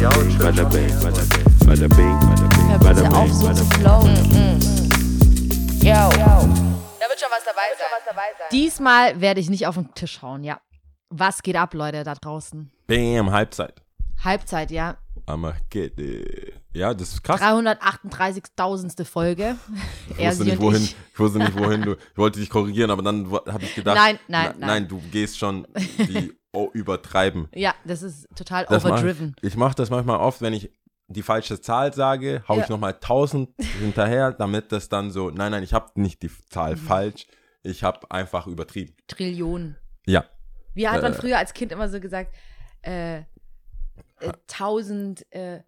bada bing, bada bing, bada bing, auf, bing, so zu bing. flowen. Yo. Da wird schon was dabei sein. Diesmal werde ich nicht auf den Tisch hauen, ja. Was geht ab, Leute, da draußen? Bam, Halbzeit. Halbzeit, ja. Armageddon. Ja, das ist krass. 338.000. Folge. Ich wusste nicht, wohin, ich. ich wusste nicht, wohin du. Ich wollte dich korrigieren, aber dann habe ich gedacht. Nein, nein, na, nein. Nein, du gehst schon die oh, übertreiben. Ja, das ist total Das mach, overdriven. ich mache das manchmal oft, wenn ich die falsche Zahl sage, hau Ja. ich nochmal 1000 hinterher, damit das dann so, nein, nein, ich habe nicht die Zahl Mhm. falsch, ich habe einfach übertrieben. Trillionen. Ja, Wie hat man Äh. früher als Kind immer so gesagt? Äh, äh, tausend, äh,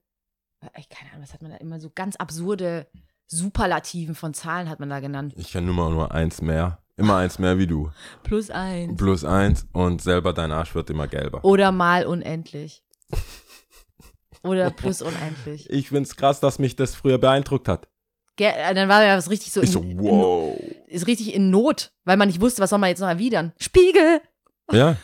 ich keine Ahnung, was hat man da immer so ganz absurde Superlativen von Zahlen hat man da genannt. ich kann nur nur eins mehr, immer eins mehr wie du. Plus eins. Plus eins und selber dein Arsch wird immer gelber. Oder mal unendlich. Oder plus unendlich. Ich find's krass, dass mich das früher beeindruckt hat. Ge äh, dann war ja was richtig so, Ich so, in, wow. in, ist richtig in Not, weil man nicht wusste, was soll man jetzt noch erwidern. Spiegel! Ja,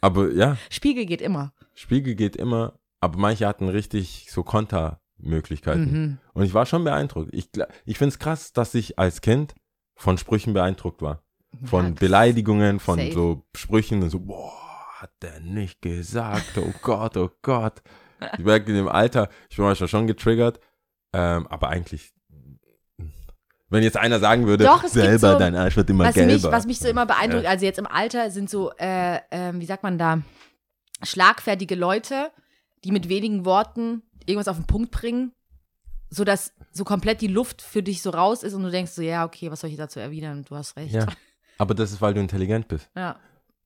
aber ja, Spiegel geht immer. Spiegel geht immer, aber manche hatten richtig so Kontermöglichkeiten. Mhm. Und ich war schon beeindruckt. Ich, ich finde es krass, dass ich als Kind von Sprüchen beeindruckt war. Von Ja, Beleidigungen, von safe. so Sprüchen und so, boah, hat der nicht gesagt, oh Gott, oh Gott. Ich merke in dem Alter, ich bin manchmal schon getriggert, ähm, aber eigentlich, wenn jetzt einer sagen würde, Doch, selber so- dein Arsch wird immer was gelber. mich, was mich so immer beeindruckt, also jetzt im Alter sind so, äh, ähm, wie sagt man da, schlagfertige Leute, die mit wenigen Worten irgendwas auf den Punkt bringen, sodass so komplett die Luft für dich so raus ist und du denkst so, ja, okay, was soll ich dazu erwidern? Du hast recht. Ja, aber das ist, weil du intelligent bist. Ja.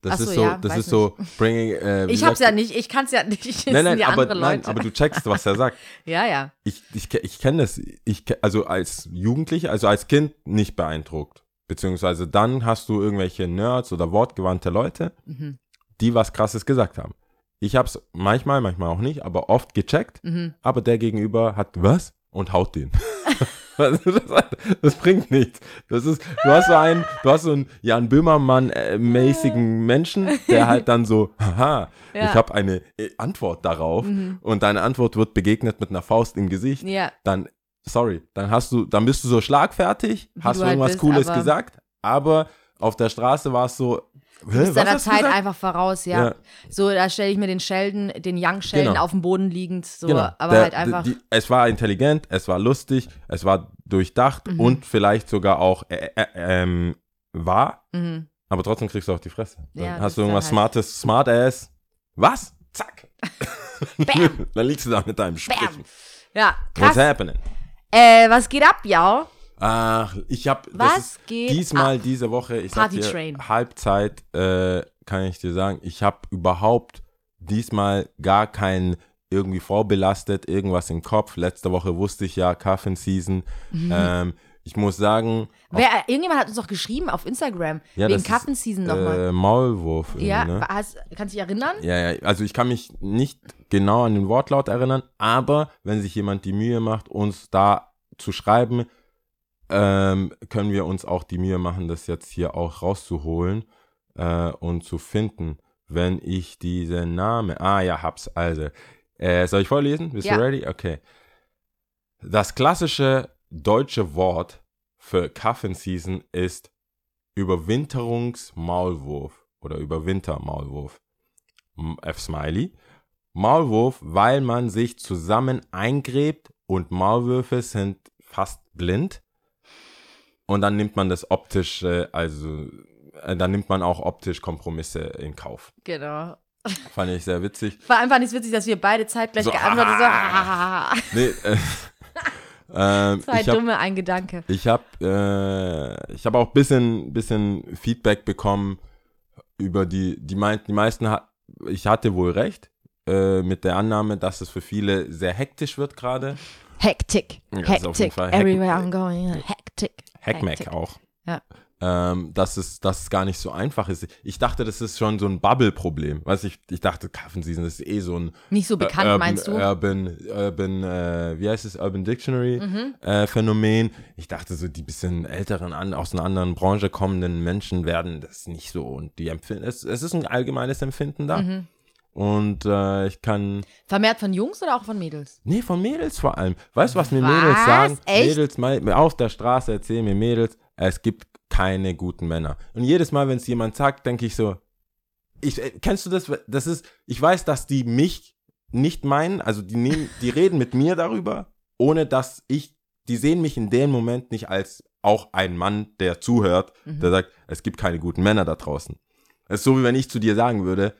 Das so, ist so, ja, das ist so, bringing, äh, Ich hab's ja nicht, ich kann's ja nicht. Das Nein, nein, aber, nein, aber du checkst, was er sagt. ja, ja. Ich, ich, ich kenne das. Ich, also als Jugendlicher, also als Kind nicht beeindruckt. Beziehungsweise dann hast du irgendwelche Nerds oder wortgewandte Leute, Mhm. die was Krasses gesagt haben. Ich habe es manchmal, manchmal auch nicht, aber oft gecheckt. Mhm. Aber der Gegenüber hat was und haut den. das, das bringt nichts. Das ist, du hast so einen, du hast so einen Jan Böhmermann-mäßigen Menschen, der halt dann so, haha, Ja. ich habe eine äh, Antwort darauf Mhm. und deine Antwort wird begegnet mit einer Faust im Gesicht Ja. dann, sorry, dann hast du, dann bist du so schlagfertig, hast du du halt irgendwas bist, Cooles aber- gesagt, aber auf der Straße war es so, Du bist deiner Zeit gesagt? einfach voraus, ja. Ja. So, da stelle ich mir den Sheldon, den Young Sheldon Genau. auf dem Boden liegend, so, Genau. aber Der- halt einfach. Die, es war intelligent, es war lustig, es war durchdacht Mhm. und vielleicht sogar auch äh, äh, ähm, wahr, mhm. aber trotzdem kriegst du auf die Fresse. Dann Ja, hast du irgendwas halt- Smartes, Smart Ass. Was? Zack. Bam. dann liegst du da mit deinem. Bam. Ja, What's krass. happening? Äh, was geht ab, ja? Ach, ich habe Was geht diesmal ab? diese Woche, ich sag Party dir, Train. Halbzeit, äh, kann ich dir sagen, ich habe überhaupt diesmal gar kein irgendwie vorbelastet, irgendwas im Kopf. Letzte Woche wusste ich ja, Coffin Season. Ähm, ich muss sagen, Wer, irgendjemand hat uns doch geschrieben auf Instagram, Ja, wegen das ist, Kaffen-Season nochmal. äh, Maulwurf. Ja, ne? hast, kannst du dich erinnern? Ja, ja, also ich kann mich nicht genau an den Wortlaut erinnern, aber wenn sich jemand die Mühe macht, uns da zu schreiben, ähm, können wir uns auch die Mühe machen, das jetzt hier auch rauszuholen äh, und zu finden, wenn ich diesen Namen. Ah ja, hab's. Also, äh, soll ich vorlesen? Bist Ja. du ready? Okay. Das klassische deutsche Wort für Kaffenseason ist Überwinterungsmaulwurf oder Überwintermaulwurf. M- F Smiley. Maulwurf, weil man sich zusammen eingräbt und Maulwürfe sind fast blind. Und dann nimmt man das optisch, äh, also äh, dann nimmt man auch optisch Kompromisse in Kauf. Genau. Fand ich sehr witzig. War einfach nicht witzig, dass wir beide zeitgleich So, geantwortet haben. So, Nee, äh, ähm, Zwei habe dumme, ein Gedanke. ich hab, äh, ich hab auch ein bisschen, bisschen Feedback bekommen über die, die meinten, die meisten, ha ich hatte wohl recht äh, mit der Annahme, dass es für viele sehr hektisch wird gerade. Hektik. Ja, Hektik. Everywhere I'm going. Hektik. Hackmack auch. Ja. Ähm, dass, es, dass es gar nicht so einfach ist. Ich dachte, das ist schon so ein Bubble-Problem. Weißt ich, ich dachte, Kaffenseason ist eh so ein Nicht so bekannt, äh, Urban, meinst du? Urban, Urban, äh, wie heißt es, Urban Dictionary Mhm. äh. Ich dachte so, die bisschen älteren, an, aus einer anderen Branche kommenden Menschen werden das nicht so und die empfinden, es, es ist ein allgemeines Empfinden da. Mhm. Und äh, ich kann. Vermehrt von Jungs oder auch von Mädels? Nee, von Mädels vor allem. Weißt du, was mir Was? Mädels sagen? Echt? Mädels mal, auf der Straße erzählen mir Mädels, es gibt keine guten Männer. Und jedes Mal, wenn es jemand sagt, denke ich so, ich, äh, kennst du das? Das ist, ich weiß, dass die mich nicht meinen, also die nehmen, die reden mit mir darüber, ohne dass ich, die sehen mich in dem Moment nicht als auch ein Mann, der zuhört, Mhm. der sagt, es gibt keine guten Männer da draußen. Es ist so, wie wenn ich zu dir sagen würde,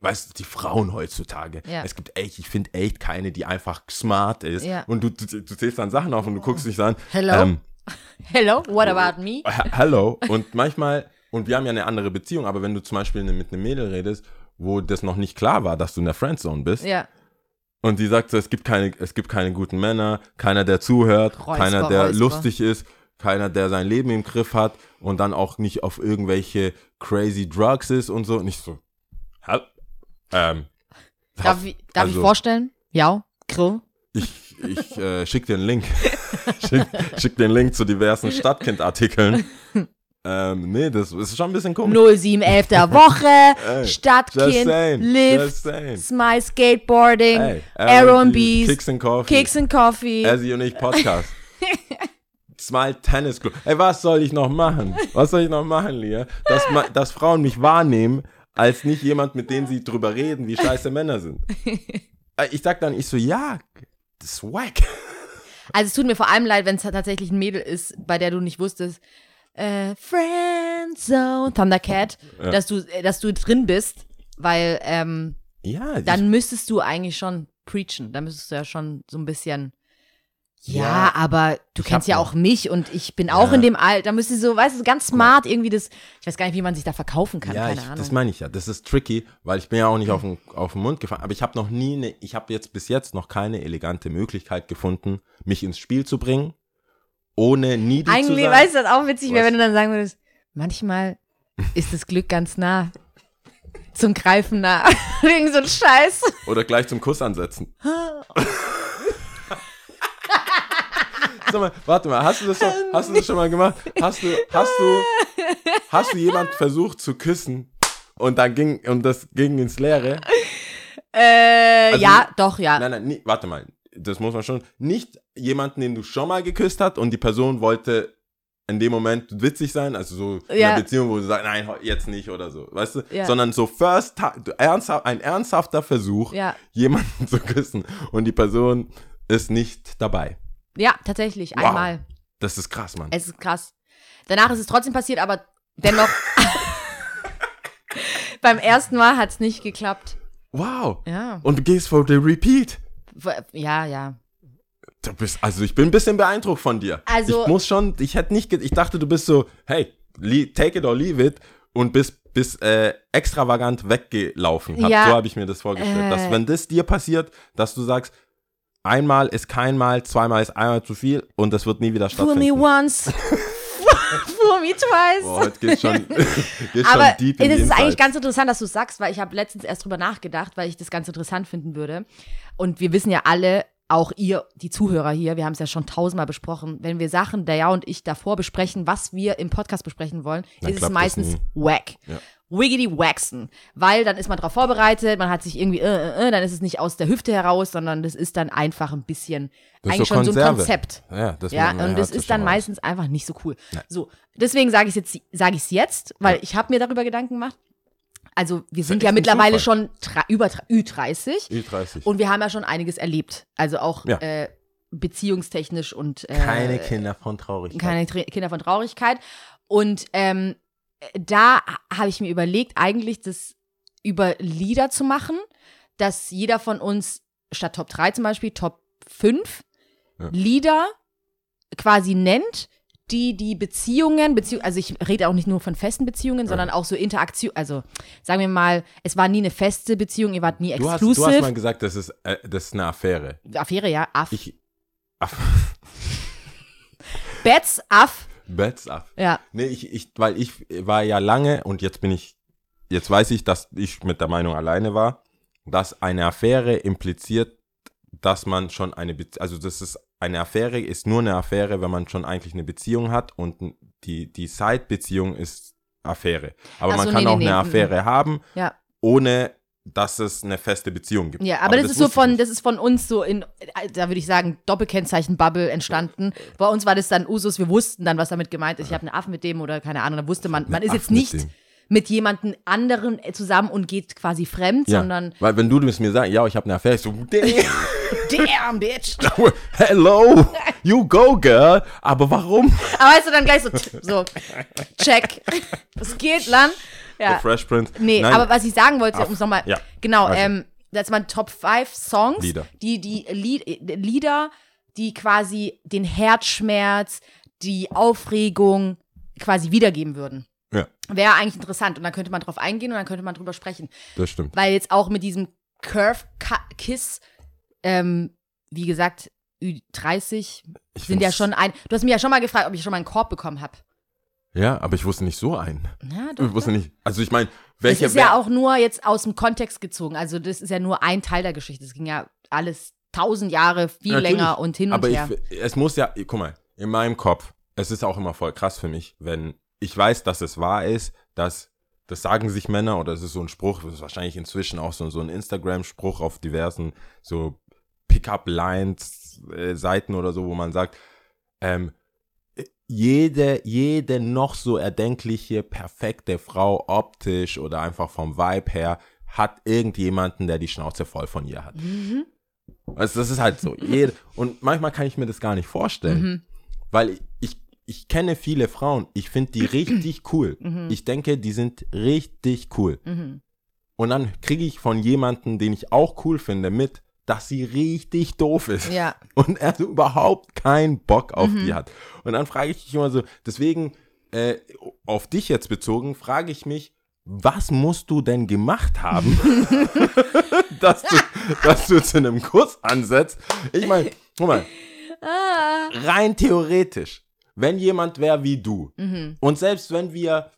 weißt du, die Frauen heutzutage, Ja. es gibt echt, ich finde echt keine, die einfach smart ist. Ja. Und du, du, du zählst dann Sachen auf und du guckst dich so an. Hello? Ähm, Hello, what about me? Hallo. Und manchmal, und wir haben ja eine andere Beziehung, aber wenn du zum Beispiel ne- mit einem Mädel redest, wo das noch nicht klar war, dass du in der Friendzone bist, Ja. und die sagt so, es gibt keine, es gibt keine guten Männer, keiner, der zuhört, Räusper, keiner, der Räusper. lustig ist, keiner, der sein Leben im Griff hat und dann auch nicht auf irgendwelche crazy Drugs ist und so. Und ich so? Ähm, Darf, ich, darf ich also- vorstellen? Ja, Grill. Ich, ich äh, schick dir einen Link. schick, schick den Link zu diversen Stadtkind-Artikeln. ähm, nee, das ist schon ein bisschen komisch. 0711 der Woche, Ey, Stadtkind, saying, Lift. Smile Skateboarding, Ey, R&Bs, Kicks and Coffee. Kicks and Coffee. Ezzy und ich Podcast. Smile Tennis Club. Ey, was soll ich noch machen? Was soll ich noch machen, Lia? Dass, dass Frauen mich wahrnehmen als nicht jemand, mit dem sie drüber reden, wie scheiße Männer sind. Ey, Ich sag dann, ich so, ja, das ist wack. Also es tut mir vor allem leid, wenn es tatsächlich ein Mädel ist, bei der du nicht wusstest, äh, Friendzone, Thundercat, Ja. dass du, äh, dass du drin bist, weil ähm, Ja, dann müsstest du eigentlich schon preachen. Dann müsstest du ja schon so ein bisschen. Ja, aber du Ich kennst ja auch mich und ich bin auch Ja. in dem Alter. Da müsstest du so, weißt du, ganz smart irgendwie das. Ich weiß gar nicht, wie man sich da verkaufen kann. Ja, keine ich, Ahnung. das meine ich ja. Das ist tricky, weil ich bin ja auch nicht auf den, auf den Mund gefallen. Aber ich habe noch nie, eine, ich habe jetzt bis jetzt noch keine elegante Möglichkeit gefunden, mich ins Spiel zu bringen, ohne zu Eigentlich, sein. weißt du, das auch witzig wäre, wenn du dann sagen würdest, manchmal ist das Glück ganz nah. Zum Greifen nah. Irgend so ein Scheiß. Oder gleich zum Kuss ansetzen. Sag mal, warte mal, hast du das schon, hast du das schon mal gemacht? Hast du, hast du, hast du jemand versucht zu küssen und dann ging, und das ging ins Leere? Äh, Also- ja, doch, ja. Nein, nein, nie, warte mal, das muss man schon, nicht jemanden, den du schon mal geküsst hast und die Person wollte in dem Moment witzig sein, also so in Ja. einer Beziehung, wo du sagst, nein, jetzt nicht oder so, weißt du? Ja. Sondern so first, ernsthaft, ein ernsthafter Versuch, Ja. jemanden zu küssen und die Person ist nicht dabei. Ja, tatsächlich, Wow. einmal. Das ist krass, Mann. Es ist krass. Danach ist es trotzdem passiert, aber dennoch. beim ersten Mal hat es nicht geklappt. Wow. Ja. Und du gehst for the repeat. Ja, ja. Du bist, also ich bin ein bisschen beeindruckt von dir. Also- ich muss schon, ich hätte nicht, ich dachte, du bist so, hey, take it or leave it und bist, bist äh, extravagant weggelaufen. Hab, Ja. So habe ich mir das vorgestellt. dass Äh. wenn das dir passiert, dass du sagst, einmal ist kein Mal, zweimal ist einmal zu viel und das wird nie wieder Fool me stattfinden. once. Fool me twice. Boah, heute geht's schon, geht's Aber schon deep in es die ist eigentlich Insights. ganz interessant, dass du sagst, weil ich habe letztens erst drüber nachgedacht, weil ich das ganz interessant finden würde. Und wir wissen ja alle, auch ihr, die Zuhörer hier, wir haben es ja schon tausendmal besprochen, wenn wir Sachen, der ja und ich davor besprechen, was wir im Podcast besprechen wollen, Dann ist es das meistens wack. Ja. Wiggity waxen. Weil dann ist man darauf vorbereitet, man hat sich irgendwie, äh, äh, äh, dann ist es nicht aus der Hüfte heraus, sondern das ist dann einfach ein bisschen, Das eigentlich so schon so ein Konserve. Konzept. Ja, das Ja, und das ist dann raus. meistens einfach nicht so cool. So, deswegen sage ich jetzt, sage ich es jetzt, weil Ja. ich habe mir darüber Gedanken gemacht. Also wir sind ja ja mittlerweile Zufall. schon über tra- Ü30 Ü30. und wir haben ja schon einiges erlebt. Also auch Ja. äh, beziehungstechnisch und äh, keine Kinder von Traurigkeit. keine Tra Kinder von Traurigkeit. Und ähm, da habe ich mir überlegt, eigentlich das über Lieder zu machen, dass jeder von uns statt Top 3 zum Beispiel Top 5 Ja. Lieder quasi nennt, die die Beziehungen, Beziehung, also ich rede auch nicht nur von festen Beziehungen, sondern auch so Interaktion, also sagen wir mal, es war nie eine feste Beziehung, ihr wart nie du, hast, du hast mal gesagt, das ist, äh, das ist eine Affäre. Affäre, ja, Aff. Ich, Aff, Betz, Aff, Bets Aff. ja. Nee, ich, ich, weil ich war ja lange und jetzt bin ich, jetzt weiß ich, dass ich mit der Meinung alleine war, dass eine Affäre impliziert, dass man schon eine, Be also das ist, eine Affäre ist nur eine Affäre, wenn man schon eigentlich eine Beziehung hat und die, die Side-Beziehung ist Affäre. Aber Ach man so, kann nee, auch nee, eine nee, Affäre haben, Ja. ohne dass es eine feste Beziehung gibt. Ja, aber, das, ist so von, das ist von uns so in, da würde ich sagen, Doppelkennzeichen Bubble entstanden. Bei uns war das dann Usus, wir wussten dann, was damit gemeint ist. Ich habe einen Affen mit dem oder keine Ahnung, da wusste man, man ist jetzt nicht dem. Mit jemandem anderen äh, zusammen und geht quasi fremd, ja. sondern Weil wenn du mir sagst, ja, ich habe eine Affäre, ich so, damn, bitch. hello, you go, girl. Aber warum? Aber weißt du, dann gleich so, so, check. Was geht, Lan? The Ja. Fresh Prince. Nee, Nein, aber was ich sagen wollte, um es nochmal, ja. genau, Also. ähm, das waren Top 5 Songs, Lieder. die, die Lied, äh, Lieder, die quasi den Herzschmerz, die Aufregung quasi wiedergeben würden. Ja, Wäre eigentlich interessant und dann könnte man drauf eingehen und dann könnte man drüber sprechen. das stimmt. Weil jetzt auch mit diesem Curve Kiss, ähm, wie gesagt, Ü30 Ich sind ja schon ein. Du hast mich ja schon mal gefragt, ob ich schon mal einen Korb bekommen habe. Ja, aber ich wusste nicht so einen. Ja, doch, Ich wusste nicht. Also ich meine, Das welche ist ja auch nur jetzt aus dem Kontext gezogen. Also das ist ja nur ein Teil der Geschichte. Es ging ja alles tausend Jahre, viel Natürlich. länger und hin und aber her. Ich, es muss ja, guck mal, in meinem Kopf, es ist auch immer voll krass für mich, wenn ich weiß, dass es wahr ist, dass, das sagen sich Männer oder es ist so ein Spruch, das ist wahrscheinlich inzwischen auch so, so ein Instagram-Spruch auf diversen so Pickup-Lines-Seiten oder so, wo man sagt, ähm, jede, jede noch so erdenkliche, perfekte Frau, optisch oder einfach vom Vibe her, hat irgendjemanden, der die Schnauze voll von ihr hat. Mhm. Also das ist halt so. Jede, und manchmal kann ich mir das gar nicht vorstellen. Mhm. Weil ich, kenne viele Frauen, ich finde die richtig cool. Mhm. Ich denke, die sind richtig cool. Mhm. Und dann kriege ich von jemandem, den ich auch cool finde, mit, dass sie richtig doof ist. Ja. Und er so überhaupt keinen Bock auf Mhm. die hat. Und dann frage ich dich immer so, deswegen äh, auf dich jetzt bezogen, frage ich mich, was musst du denn gemacht haben, dass, du, dass du zu einem Kuss ansetzt? Ich meine, guck mal, Ah. rein theoretisch, wenn jemand wäre wie du Mhm. und selbst wenn wir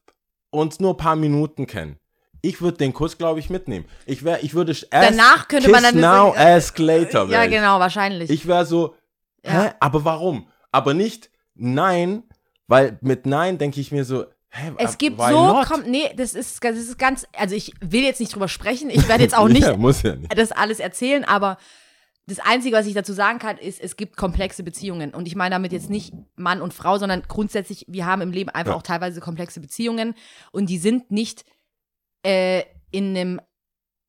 uns nur ein paar Minuten kennen, ich würde den Kuss, glaube ich, mitnehmen. Ich, wär, ich würde Danach könnte man dann now, sagen, ask later. Ja, genau, wahrscheinlich. Ich wäre so, Ja. hä, aber warum? Aber nicht nein, weil mit nein denke ich mir so, hä, es gibt so, not? komm, nee, das ist, das ist ganz, also ich will jetzt nicht drüber sprechen, ich werde jetzt auch nicht ja, ja nicht. das alles erzählen, aber das Einzige, was ich dazu sagen kann, ist, es gibt komplexe Beziehungen. Und ich meine damit jetzt nicht Mann und Frau, sondern grundsätzlich, wir haben im Leben einfach Ja. auch teilweise komplexe Beziehungen und die sind nicht äh, in einem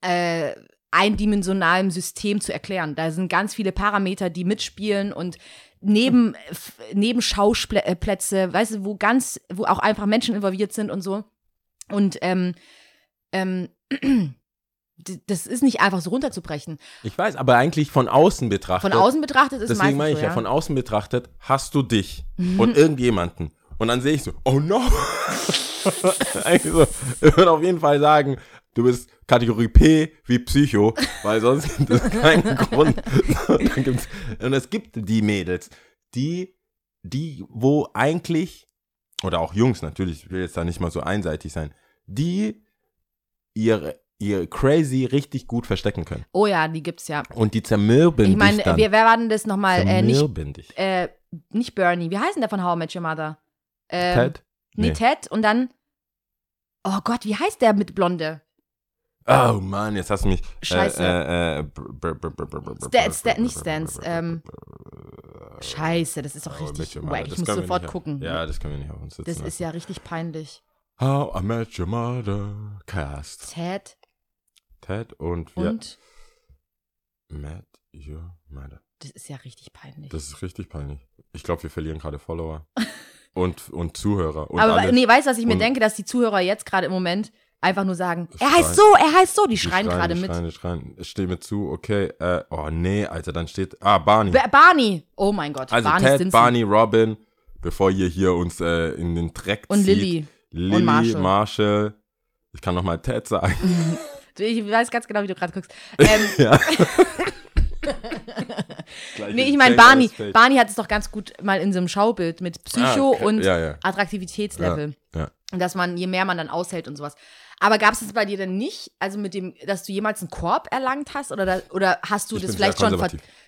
äh, eindimensionalen System zu erklären. Da sind ganz viele Parameter, die mitspielen und neben, f- Nebenschauplätze, weißt du, wo ganz, wo auch einfach Menschen involviert sind und so. Und ähm, ähm, das ist nicht einfach so runterzubrechen. Ich weiß, aber eigentlich von außen betrachtet. Von außen betrachtet ist es Deswegen meine ich so, ja, von außen betrachtet hast du dich und irgendjemanden. Und dann sehe ich so, oh no. Eigentlich so, ich würde auf jeden Fall sagen, du bist Kategorie P wie Psycho, weil sonst gibt es keinen Grund. Und es gibt die Mädels, die, die, wo eigentlich, oder auch Jungs natürlich, ich will jetzt da nicht mal so einseitig sein, die ihre, ihre Crazy richtig gut verstecken können. Oh ja, die gibt's ja. Und die zermürben Ich meine, dich dann. wer, wer war denn das nochmal? Äh, nicht, zermürben dich. äh, nicht Bernie. Wie heißt denn der von How I Met Your Mother? Ähm, Ted? Nee, Nee. Ted. Und dann, oh Gott, wie heißt der mit Blonde? Oh Mann, jetzt hast du mich. Scheiße. Äh, äh, br- br- br- Sta- Sta- nicht Stans, ähm, Scheiße, das ist doch Oh, richtig Your wack. Ich muss wir sofort gucken. Ja, das können wir nicht auf uns sitzen. das ist ja richtig peinlich. lassen. How I Met Your Mother Cast. Ted Ted und wir. und Met Your Mother. das ist ja richtig peinlich. Das ist richtig peinlich. Ich glaube, wir verlieren gerade Follower. und, und Zuhörer. Und Aber alles. nee, weißt du, was ich mir Und- denke, dass die Zuhörer jetzt gerade im Moment einfach nur sagen, er Schreien. heißt so, er heißt so, die Die schreien gerade die mit. Schreien, schreien. Ich stehe mir zu, okay. Äh, oh nee, Alter, dann steht. Ah, Barney. Ba- Barney. Oh mein Gott, Also Barney Ted, Stinson. Barney, Robin, bevor ihr hier uns äh, in den Dreck Und zieht. Lilly. Lilly, Und Marshall. Marshall. Ich kann nochmal Ted sagen. Ich weiß ganz genau, wie du gerade guckst. Ähm, ja. nee, ich meine, Barney, Barney hat es doch ganz gut mal in so einem Schaubild mit Psycho Ah, okay. und Ja, ja. Attraktivitätslevel. Ja. Und dass man, je mehr man dann aushält und sowas. Aber gab es das bei dir denn nicht? Also mit dem, dass du jemals einen Korb erlangt hast? Oder, da, oder hast du Ich das vielleicht schon,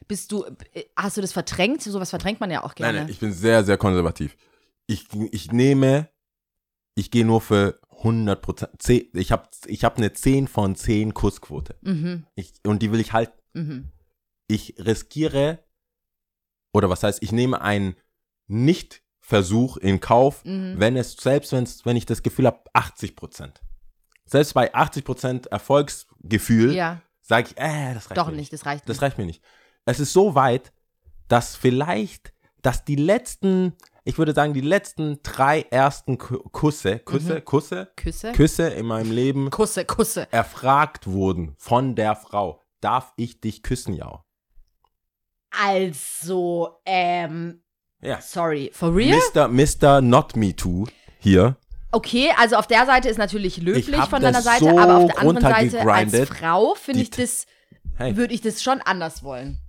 bist du, äh, hast du das verdrängt? Sowas verdrängt man ja auch gerne. Nein, nein, ich bin sehr, sehr konservativ. Ich, ich nehme, ich gehe nur für 100 Prozent. Ich habe ich hab eine 10 von 10 Kussquote. Mhm. Ich, und die will ich halten. Mhm. Ich riskiere, oder was heißt, ich nehme einen Nicht-Versuch in Kauf, Mhm. wenn es, selbst wenn's, wenn ich das Gefühl habe, 80 Prozent. Selbst bei 80 Prozent Erfolgsgefühl Ja, sage ich, äh, das reicht doch mir nicht, das reicht Das nicht. reicht mir nicht. Es ist so weit, dass vielleicht, dass die letzten, ich würde sagen, die letzten drei ersten Ku- Kusse, Küsse, Mhm. Kusse, Küsse? Küsse in meinem Leben Kusse, Kusse. erfragt wurden von der Frau. Darf ich dich küssen, Jau? Also, ähm, Ja. sorry, for real? Mr. Mr. Not Me Too hier. Okay, also auf der Seite ist natürlich löblich von deiner Seite, so aber auf der anderen Seite als. Frau finde Die ich das, Hey, würde ich das schon anders wollen.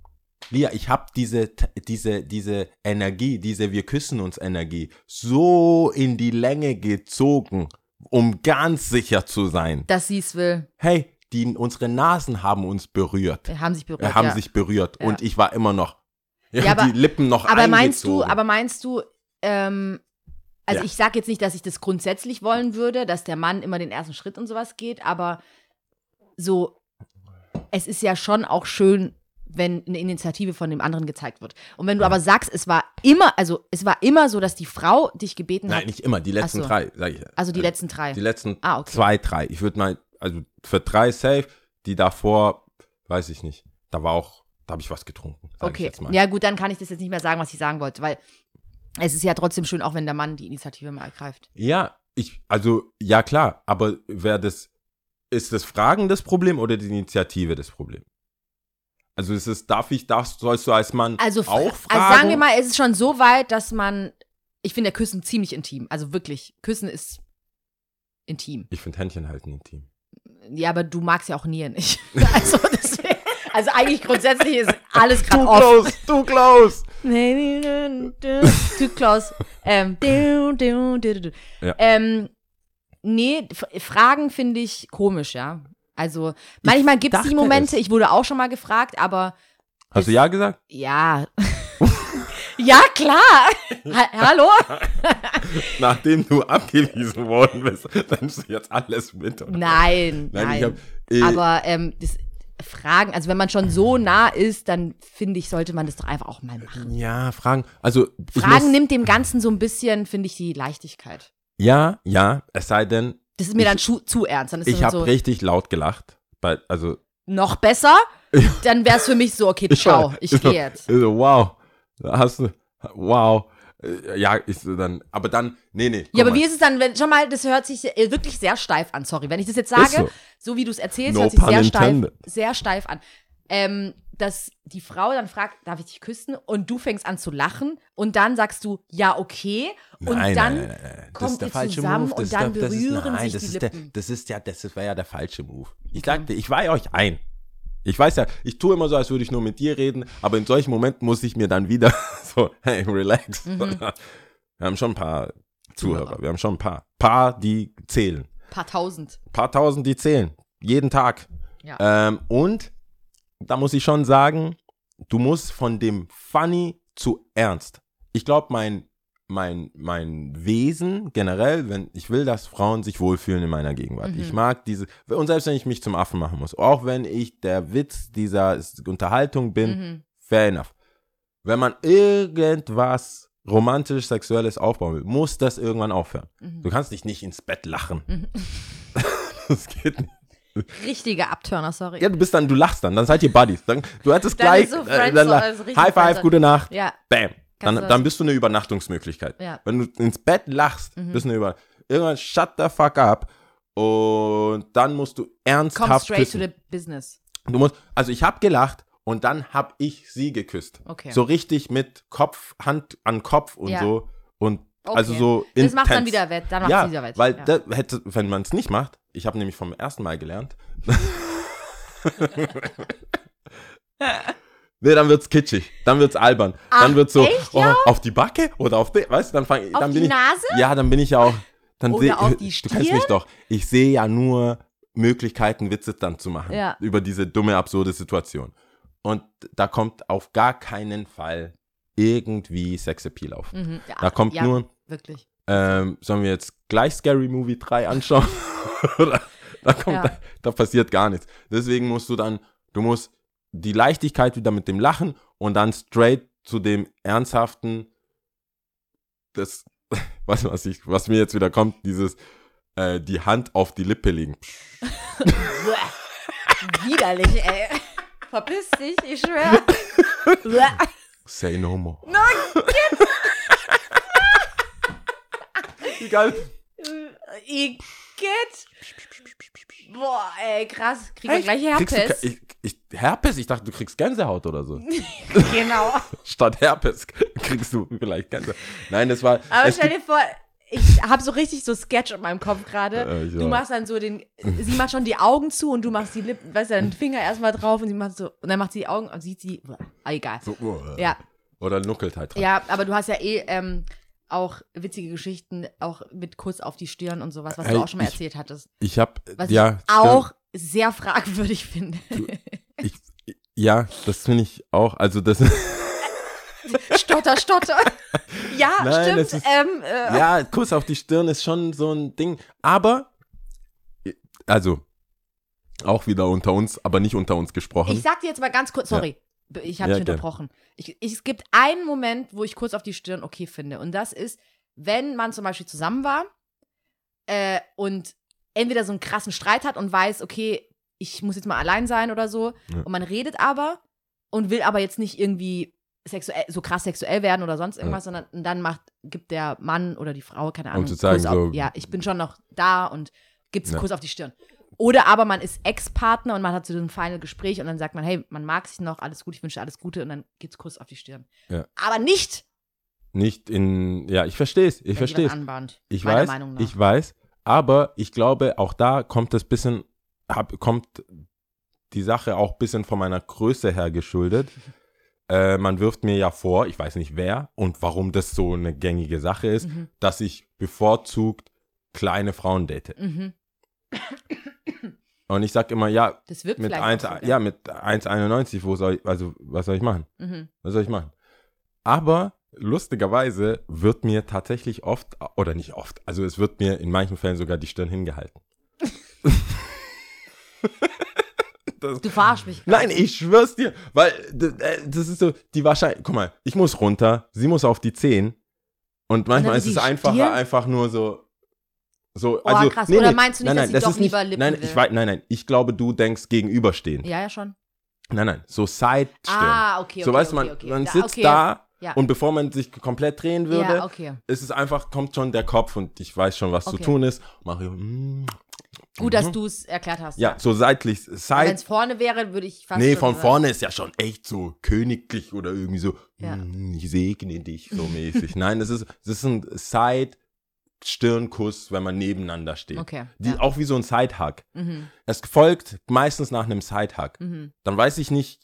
Lia, ich habe diese, diese, diese Energie, diese Wir küssen uns Energie so in die Länge gezogen, um ganz sicher zu sein. Dass sie es will. hey, die, unsere Nasen haben uns berührt. Wir haben sich berührt. Wir haben ja. sich berührt Ja. und ich war immer noch. Ja, hab aber- die Lippen noch aber meinst du, eingezogen. aber meinst du, ähm, also Ja. ich sage jetzt nicht, dass ich das grundsätzlich wollen würde, dass der Mann immer den ersten Schritt und sowas geht, aber so, es ist ja schon auch schön, wenn eine Initiative von dem anderen gezeigt wird. Und wenn du aber sagst, es war immer, also es war immer so, dass die Frau dich gebeten Nein, hat, nicht immer, die letzten so. drei, sag ich. also die Äh, letzten drei. Die letzten Ah, okay. zwei, drei. Ich würde mal, also für drei safe, die davor, weiß ich nicht. Da war auch, da habe ich was getrunken. Okay, jetzt mal. ja gut, dann kann ich das jetzt nicht mehr sagen, was ich sagen wollte, weil es ist ja trotzdem schön, auch wenn der Mann die Initiative mal ergreift. Ja, ich, also, ja klar, aber wer das, ist das Fragen das Problem oder die Initiative das Problem? Also ist es, darf ich, darfst, sollst du als Mann Also, auch fragen? also sagen wir mal, es ist schon so weit, dass man, ich finde ja Küssen ziemlich intim, also wirklich, Küssen ist intim. Ich finde Händchen halten intim. Ja, aber du magst ja auch Nieren nicht. also, deswegen, also eigentlich grundsätzlich ist alles gerade offen. close. Ähm, du, du, du, du. Ja. ähm, nee, Fragen finde ich komisch, ja. Also manchmal gibt es die Momente, es. ich wurde auch schon mal gefragt, aber Hast du ja gesagt? ja. ja, klar. Ha Hallo? Nachdem du abgewiesen worden bist, nimmst du jetzt alles mit. Oder? Nein, Nein, nein. ich hab, äh, aber ähm, das Fragen, also wenn man schon so nah ist, dann finde ich, sollte man das doch einfach auch mal machen. ja, Fragen. Also, Fragen muss, nimmt dem Ganzen so ein bisschen, finde ich, die Leichtigkeit. ja, ja, es sei denn, Das ist mir Ich- dann schu- zu ernst. Dann ist ich habe so, richtig laut gelacht. Bei, also, noch besser, dann wäre es für mich so, okay, ciao, ich gehe jetzt. So, wow, hast du, wow. Ja, ich dann, aber dann, nee, nee. Ja, aber guck wie mal. ist es dann, wenn, schon mal, das hört sich äh, wirklich sehr steif an, sorry. Wenn ich das jetzt sage, so. so. wie du es erzählst, No hört sich sehr steif, sehr steif an. Ähm, dass die Frau dann fragt, darf ich dich küssen? Und du fängst an zu lachen und dann sagst du, ja, okay. Und Nein, dann nein, nein, nein, kommt der ihr falsche zusammen und dann der, das ist, berühren nein, sich das die ist der, Lippen. das ist ja, das wäre ja der falsche Move. Ich Okay. sagte, ich weihe euch ein. Ich weiß ja, ich tue immer so, als würde ich nur mit dir reden, aber in solchen Momenten muss ich mir dann wieder so, hey, relax. Mhm. Wir haben schon ein paar Zuhörer, Zuhörer. wir haben schon ein paar. Paar, die zählen. paar tausend. paar tausend, die zählen. Jeden Tag. Ja. Ähm, und da muss ich schon sagen, du musst von dem Funny zu ernst. Ich glaube, mein, mein, mein Wesen generell, wenn ich will, dass Frauen sich wohlfühlen in meiner Gegenwart. Mhm. Ich mag diese, und selbst wenn ich mich zum Affen machen muss, auch wenn ich der Witz dieser Unterhaltung bin, Mhm. fair enough. Wenn man irgendwas romantisch sexuelles aufbauen will, muss das irgendwann aufhören. Mhm. Du kannst dich nicht ins Bett lachen. Mhm. das geht nicht. Richtiger Abturner, sorry. Ja, du bist dann, du lachst dann, dann seid ihr Buddies. Dann, du hättest Dann gleich, so äh, dann, also High Five, gute Nacht, Ja, bam. Dann, dann bist du eine Übernachtungsmöglichkeit. ja. Wenn du ins Bett lachst, Mhm. bist du eine Über Irgendwann shut the fuck up und dann musst du ernsthaft straight to küssen. the business. Du musst, also ich habe gelacht und dann habe ich sie geküsst. Okay. So richtig mit Kopf, Hand an Kopf und Ja. so und Okay. also so das macht dann wieder wett. Dann macht ja, wieder wett. weil ja. da hätte, wenn man es nicht macht, ich habe nämlich vom ersten Mal gelernt. nee, dann wird's kitschig, dann wird's albern, dann Ach, wird's so echt, oh, ja? auf die Backe oder auf die, weißt du, dann fang, Auf dann die bin ich Nase? ja, dann bin ich ja auch dann Oder seh, auf die du kennst mich Stirn? doch. Ich sehe ja nur Möglichkeiten Witze dann zu machen Ja. über diese dumme absurde Situation. Und da kommt auf gar keinen Fall irgendwie Sexappeal auf. Mhm. Ja, Da kommt ja, nur Wirklich. Ähm, sollen wir jetzt gleich Scary Movie 3 anschauen? Oder, da, kommt, Ja. da, da passiert gar nichts. Deswegen musst du dann, du musst die Leichtigkeit wieder mit dem Lachen und dann straight zu dem ernsthaften, das, was, was, ich, was mir jetzt wieder kommt, dieses, äh, die Hand auf die Lippe legen. Widerlich, ey. Verpiss dich, ich schwör. Bäh. Say no more. Nein, Wie geil. Igitt. Boah, ey, krass. Krieg ich gleich du Herpes. ke- Ich, ich, Herpes? Ich dachte, du kriegst Gänsehaut oder so. genau. Statt Herpes kriegst du vielleicht Gänsehaut. Nein, das war. Aber stell dir vor, ich habe so richtig so Sketch in meinem Kopf gerade. Äh, du machst dann so den, sie macht schon die Augen zu und du machst die Lippen, weißt du, den Finger erstmal drauf und sie macht so, und dann macht sie die Augen und sieht sie, ah, egal. so, uh, Ja, Oder nuckelt halt dran. ja, aber du hast ja eh ähm, auch witzige Geschichten, auch mit Kuss auf die Stirn und sowas, was du auch schon mal ich- erzählt hattest. Ich hab, Was ja, ich auch sehr fragwürdig finde. Ich, ja, das finde ich auch. Also, das. stotter, stotter. Ja, Nein, stimmt. ist- ähm, äh, ja, Kuss auf die Stirn ist schon so ein Ding. Aber, also, auch wieder unter uns, aber nicht unter uns gesprochen. Ich sag dir jetzt mal ganz kurz, sorry, ich habe Ja, dich gern. unterbrochen. Ich, ich, es gibt einen Moment, wo ich kurz auf die Stirn okay finde. Und das ist, wenn man zum Beispiel zusammen war äh, und entweder so einen krassen Streit hat und weiß, okay, ich muss jetzt mal allein sein oder so. Ja. Und man redet aber und will aber jetzt nicht irgendwie sexuell, so krass sexuell werden oder sonst irgendwas, sondern dann macht, gibt der Mann oder die Frau, keine Ahnung, zu sagen, Kuss auf, so- ja, ich bin schon noch da und gibt's einen Ja. Kuss auf die Stirn. Oder aber man ist Ex-Partner und man hat so ein final Gespräch und dann sagt man, hey, man mag sich noch, alles gut, ich wünsche alles Gute und dann gibt's Kuss auf die Stirn. Ja. Aber nicht, Nicht in, ja, ich verstehe es, ich verstehe es. Ich weiß, ich weiß, aber ich glaube, auch da kommt das bisschen, hab, kommt die Sache auch ein bisschen von meiner Größe her geschuldet. Äh, man wirft mir ja vor, ich weiß nicht wer und warum das so eine gängige Sache ist, Mhm. dass ich bevorzugt kleine Frauen date. Mhm. Und ich sag immer, ja, mit vielleicht 1, auch so, ja, mit 1,91, wo soll ich, also was soll ich machen? Mhm. Was soll ich machen? Aber lustigerweise wird mir tatsächlich oft, oder nicht oft, also es wird mir in manchen Fällen sogar die Stirn hingehalten. das, Du verarsch mich. gerade. nein, ich schwör's dir, weil äh, das ist so die Wahrscheinlichkeit. Guck mal, ich muss runter, sie muss auf die Zehen und manchmal ist es einfacher, einfach nur so. So, Oh, also, krass. Oder meinst du nicht, nein, dass nein, sie das doch ist nicht, lieber Lippen nein, will? ich weiß, nein, nein, ich glaube, du denkst gegenüberstehend. Ja, ja, schon. Nein, nein, so Side-Stirn. Ah, okay, okay. so weißt du, okay, man, okay. man Da- sitzt okay. da Ja. und bevor man sich komplett drehen würde, Ja, okay. ist es einfach, kommt schon der Kopf und ich weiß schon, was zu tun ist. Ich, mm, Gut, dass du es erklärt hast. ja, so seitlich, Wenn Side. es vorne wäre, würde ich fast. Nee, von sagen- vorne ist ja schon echt so königlich oder irgendwie so, Ja. mm, ich segne dich so mäßig. Nein, das ist, das ist ein Side-Stirnkuss, wenn man nebeneinander steht. Okay. Die, ja. Auch wie so ein Side-Hug. Mhm, Es folgt meistens nach einem Side-Hug. mhm, Dann weiß ich nicht,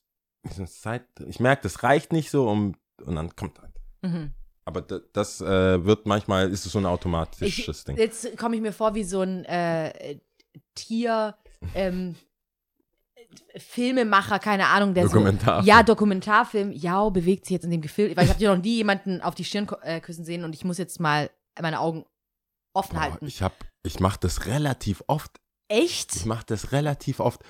Side, ich merke, das reicht nicht so, um, und dann kommt halt. mhm. Aber da- das äh, wird manchmal, ist es so ein automatisches Ich, Ding. jetzt komme ich mir vor wie so ein äh, Tier, ähm, Filmemacher, keine Ahnung, der Dokumentarfilm. so, ja, Dokumentarfilm, ja, bewegt sich jetzt in dem Gefühl, weil ich habe dir noch nie jemanden auf die Stirn äh, küssen sehen und ich muss jetzt mal meine Augen offen Boah, halten. ich hab, ich mache das relativ oft. Ich Echt? mache das relativ oft.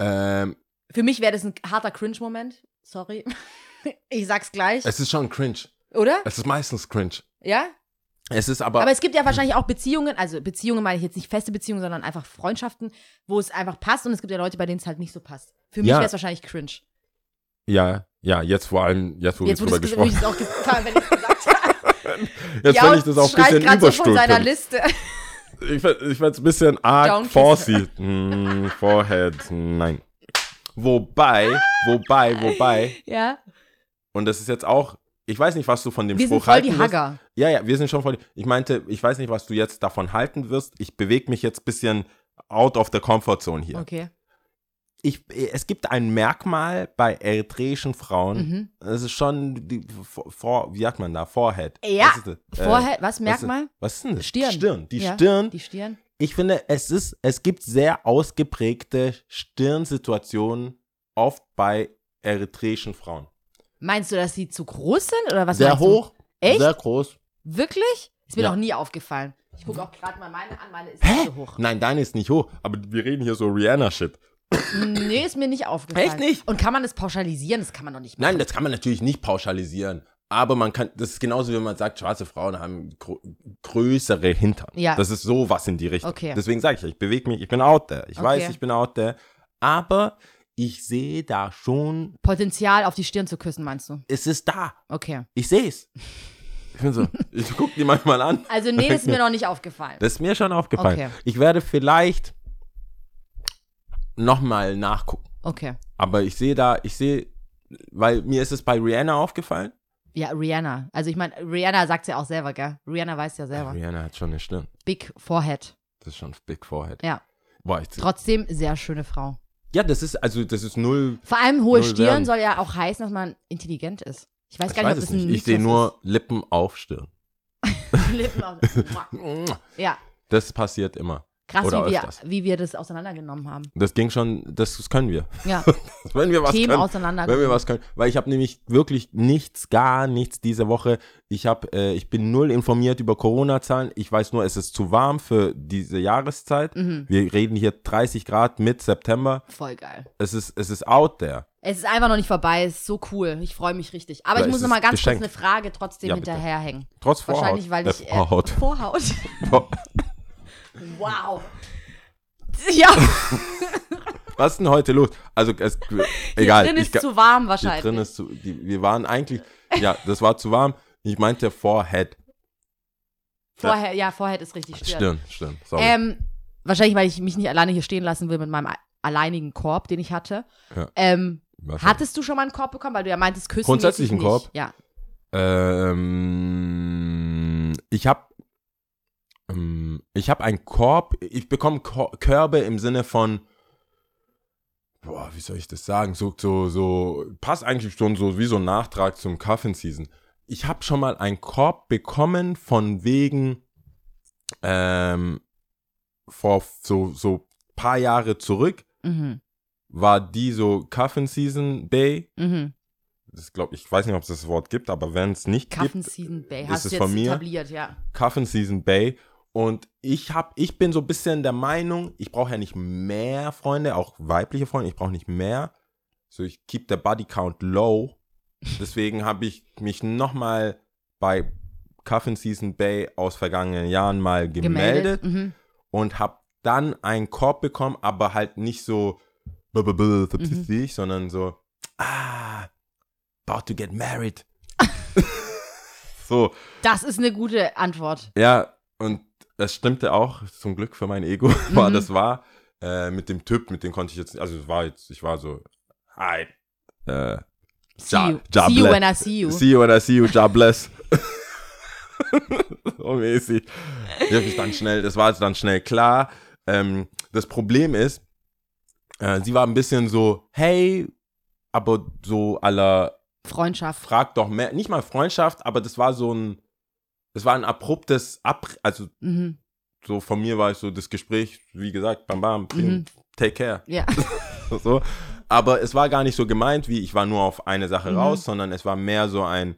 Ähm, Für mich wäre das ein harter Cringe-Moment. Sorry. ich sag's gleich. es ist schon cringe. Oder? Es ist meistens cringe. Ja? Es ist aber, Aber es gibt ja wahrscheinlich auch Beziehungen, also Beziehungen meine ich jetzt nicht feste Beziehungen, sondern einfach Freundschaften, wo es einfach passt und es gibt ja Leute, bei denen es halt nicht so passt. Für mich Ja. wäre es wahrscheinlich cringe. ja, ja, jetzt vor allem, jetzt wo Jetzt, wir drüber es gesprochen auch gefallen, wenn ich gesagt habe. Jetzt Ja, finde ich das auch ein bisschen grad so ich ich find's ein bisschen arg forcy. Hm, Forehead, nein. Wobei, wobei, wobei, ja. und das ist jetzt auch, ich weiß nicht, was du von dem Wir sind Spruch voll halten die wirst. Hagger. Ja, ja, wir sind schon voll. Ich meinte, ich weiß nicht, was du jetzt davon halten wirst. Ich bewege mich jetzt ein bisschen out of the comfort zone hier. Okay. Ich, es gibt ein Merkmal bei eritreischen Frauen. Mhm. Das ist schon die, vor, wie sagt man da? Forehead. Ja. Was ist das? Äh, Vorher, was, was Merkmal? ist, was ist denn das? Stirn. Stirn. Die Ja, Stirn. Die Stirn. Ich finde, es ist, es gibt sehr ausgeprägte Stirnsituationen oft bei eritreischen Frauen. Meinst du, dass sie zu groß sind oder was sehr hoch, Echt? sehr groß. Du? Wirklich? Ist mir Ja. noch nie aufgefallen. Ich gucke auch gerade mal meine an, meine ist nicht so hoch. Nein, deine ist nicht hoch, aber wir reden hier so Rihanna-Shit. Nee, ist mir nicht aufgefallen. Echt nicht? Und kann man das pauschalisieren? Das kann man doch nicht machen. Nein, das kann man natürlich nicht pauschalisieren. Aber man kann, das ist genauso, wie man sagt, schwarze Frauen haben grö größere Hintern. Ja. Das ist sowas in die Richtung. Okay. Deswegen sage ich, ich bewege mich, ich bin out there. Ich Okay. weiß, ich bin out there. Aber ich sehe da schon, Potenzial auf die Stirn zu küssen, meinst du? es ist da. Okay. Ich sehe es. Ich bin so, ich gucke die manchmal an. Also, nee, das ist mir noch nicht aufgefallen. Das ist mir schon aufgefallen. Okay. Ich werde vielleicht nochmal nachgucken. Okay. Aber ich sehe da, ich sehe, weil mir ist es bei Rihanna aufgefallen. Ja, Rihanna. Also, ich meine, Rihanna sagt ja auch selber, gell? Rihanna weiß ja selber. Rihanna hat schon eine Stirn. Big Forehead. Das ist schon Big Forehead. Ja. Boah, ich, Trotzdem sehr schöne Frau. ja, das ist, also das ist null. Vor allem hohe Stirn werden. soll ja auch heißen, dass man intelligent ist. Ich weiß Ich gar nicht, weiß ob das ein nicht. Ich sehe nur Lippen auf Stirn. Lippen auf- ja, Das passiert immer. Krass, Oder wie wir, öfters. wie wir das auseinandergenommen haben. Das ging schon, das, das können wir. Ja, Wenn wir was Themen können. auseinandergenommen. Wenn wir was können. Weil ich habe nämlich wirklich nichts, gar nichts diese Woche. Ich habe, äh, ich bin null informiert über Corona-Zahlen. Ich weiß nur, es ist zu warm für diese Jahreszeit. Mhm. Wir reden hier 30 Grad mit September. Voll geil. Es ist, es ist out there. Es ist einfach noch nicht vorbei, es ist so cool. Ich freue mich richtig. Aber Ja, ich muss noch mal ganz geschenkt. kurz eine Frage trotzdem Ja, hinterherhängen. Trotz Vorhaut. Wahrscheinlich, weil Äh, ich. Äh, Vorhaut. Vorhaut. Wow. Ja, Was ist denn heute los? Also, es, egal. hier drin ich ist ga- zu warm hier wahrscheinlich. drin ist zu, die, wir waren eigentlich, ja, das war zu warm. Ich meinte Forehead. Vorher, ja, Vorhead ist richtig Stirn. Stirn, Stirn. Sorry. Ähm, wahrscheinlich, weil ich mich nicht alleine hier stehen lassen will mit meinem alleinigen Korb, den ich hatte. Ja. Ähm, Wahrscheinlich. hattest du schon mal einen Korb bekommen? Weil du ja meintest, küssen Grundsätzlich einen. Korb? Ja. Ähm, ich habe ich habe einen Korb, ich bekomme Kor Körbe im Sinne von boah, wie soll ich das sagen? So so so passt eigentlich schon so wie so ein Nachtrag zum Coffin Season. Ich habe schon mal einen Korb bekommen von wegen ähm, vor so so paar Jahre zurück Mhm. war die so Coffin Season Bay Mhm. das glaube ich, weiß nicht, ob es das Wort gibt, aber wenn es nicht Coffin gibt, Season Bay. ist Hast es von mir? etabliert, ja. Coffin Season Bay. Und ich hab, ich bin so ein bisschen der Meinung, ich brauche ja nicht mehr Freunde, auch weibliche Freunde, ich brauche nicht mehr. So, ich keep the body count low. Deswegen habe ich mich nochmal bei Coffin Season Bay aus vergangenen Jahren mal gemeldet, Mhm. und habe dann einen Korb bekommen, aber halt nicht so statistik, sondern so, ah, about to get married. so, Das ist eine gute Antwort. ja, und das stimmte auch, zum Glück für mein Ego, war Mhm. das war. Äh, mit dem Typ, mit dem konnte ich jetzt, also es war jetzt, ich war so, hi, äh, See, Ja, you. ja, see you when I see you. see you when I see you, God bless. so mäßig. Wirklich dann schnell, das war jetzt dann schnell klar. Ähm, das Problem ist, äh, sie war ein bisschen so, hey, aber so aller Freundschaft. frag doch mehr, nicht mal Freundschaft, aber das war so ein, das war ein abruptes Ab, also Mhm. so von mir war ich so das Gespräch, wie gesagt, bam bam, Mhm. take care, Ja. so. Aber es war gar nicht so gemeint, wie ich war nur auf eine Sache Mhm. raus, sondern es war mehr so ein,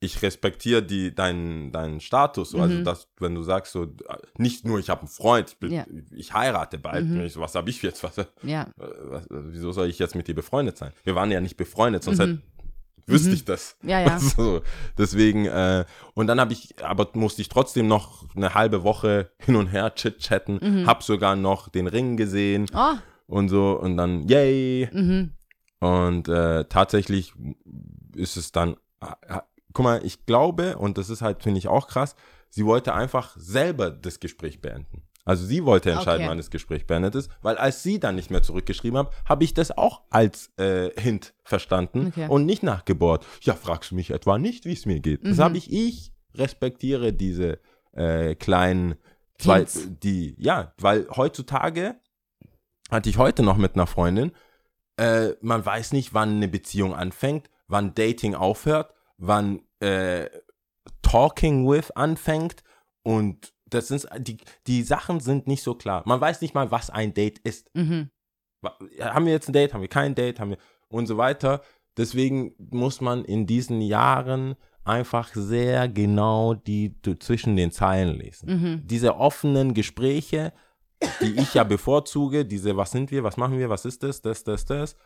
ich respektiere die deinen deinen Status, so. also Mhm. dass wenn du sagst so, nicht nur ich habe einen Freund, ich, bin, Ja. ich heirate bald, Mhm. ich so, was habe ich jetzt, was, äh, Ja. was, wieso soll ich jetzt mit dir befreundet sein? Wir waren ja nicht befreundet, sonst Mhm. hätte, wüsste Mhm. ich das. Ja, ja. So, deswegen, äh, und dann habe ich, aber musste ich trotzdem noch eine halbe Woche hin und her chit-chatten, Mhm. hab sogar noch den Ring gesehen Oh. und so und dann, yay. Mhm. Und äh, tatsächlich ist es dann, äh, guck mal, ich glaube, und das ist halt, finde ich auch krass, sie wollte einfach selber das Gespräch beenden. Also sie wollte entscheiden, Okay. wann das Gespräch beendet ist, weil als sie dann nicht mehr zurückgeschrieben hat, habe ich das auch als äh, Hint verstanden Okay. und nicht nachgebohrt. Ja, fragst du mich etwa nicht, wie es mir geht. Das Mhm. habe ich, ich respektiere diese äh, kleinen zwei, Hints. die, ja, weil heutzutage hatte ich heute noch mit einer Freundin, äh, man weiß nicht, wann eine Beziehung anfängt, wann Dating aufhört, wann äh, Talking with anfängt und das sind die, die Sachen sind nicht so klar. Man weiß nicht mal, was ein Date ist. Mhm. Haben wir jetzt ein Date, haben wir kein Date, haben wir und so weiter. Deswegen muss man in diesen Jahren einfach sehr genau die du, zwischen den Zeilen lesen. Mhm. Diese offenen Gespräche, die ich ja bevorzuge, diese, was sind wir, was machen wir, was ist das, das, das, das.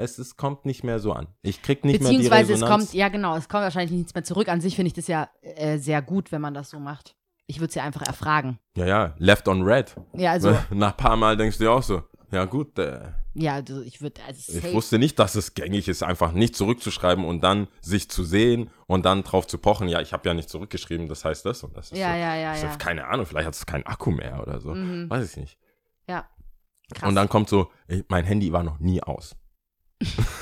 Es, es kommt nicht mehr so an. Ich krieg nicht mehr die Beziehungsweise es Resonanz. kommt, ja genau, es kommt wahrscheinlich nichts mehr zurück. An sich finde ich das ja äh, sehr gut, wenn man das so macht. Ich würde es ja einfach erfragen. Ja, ja, left on red. Ja, also, Nach ein paar Mal denkst du dir auch so, ja gut, äh, ja, also ich würde, also ich wusste nicht, dass es gängig ist, einfach nicht zurückzuschreiben und dann sich zu sehen und dann drauf zu pochen, ja, ich habe ja nicht zurückgeschrieben, das heißt das und das ist Ja, so. ja, ja, Ich ja. Keine Ahnung, vielleicht hat es keinen Akku mehr oder so. Mhm. Weiß ich nicht. Ja. Krass. Und dann kommt so, mein Handy war noch nie aus.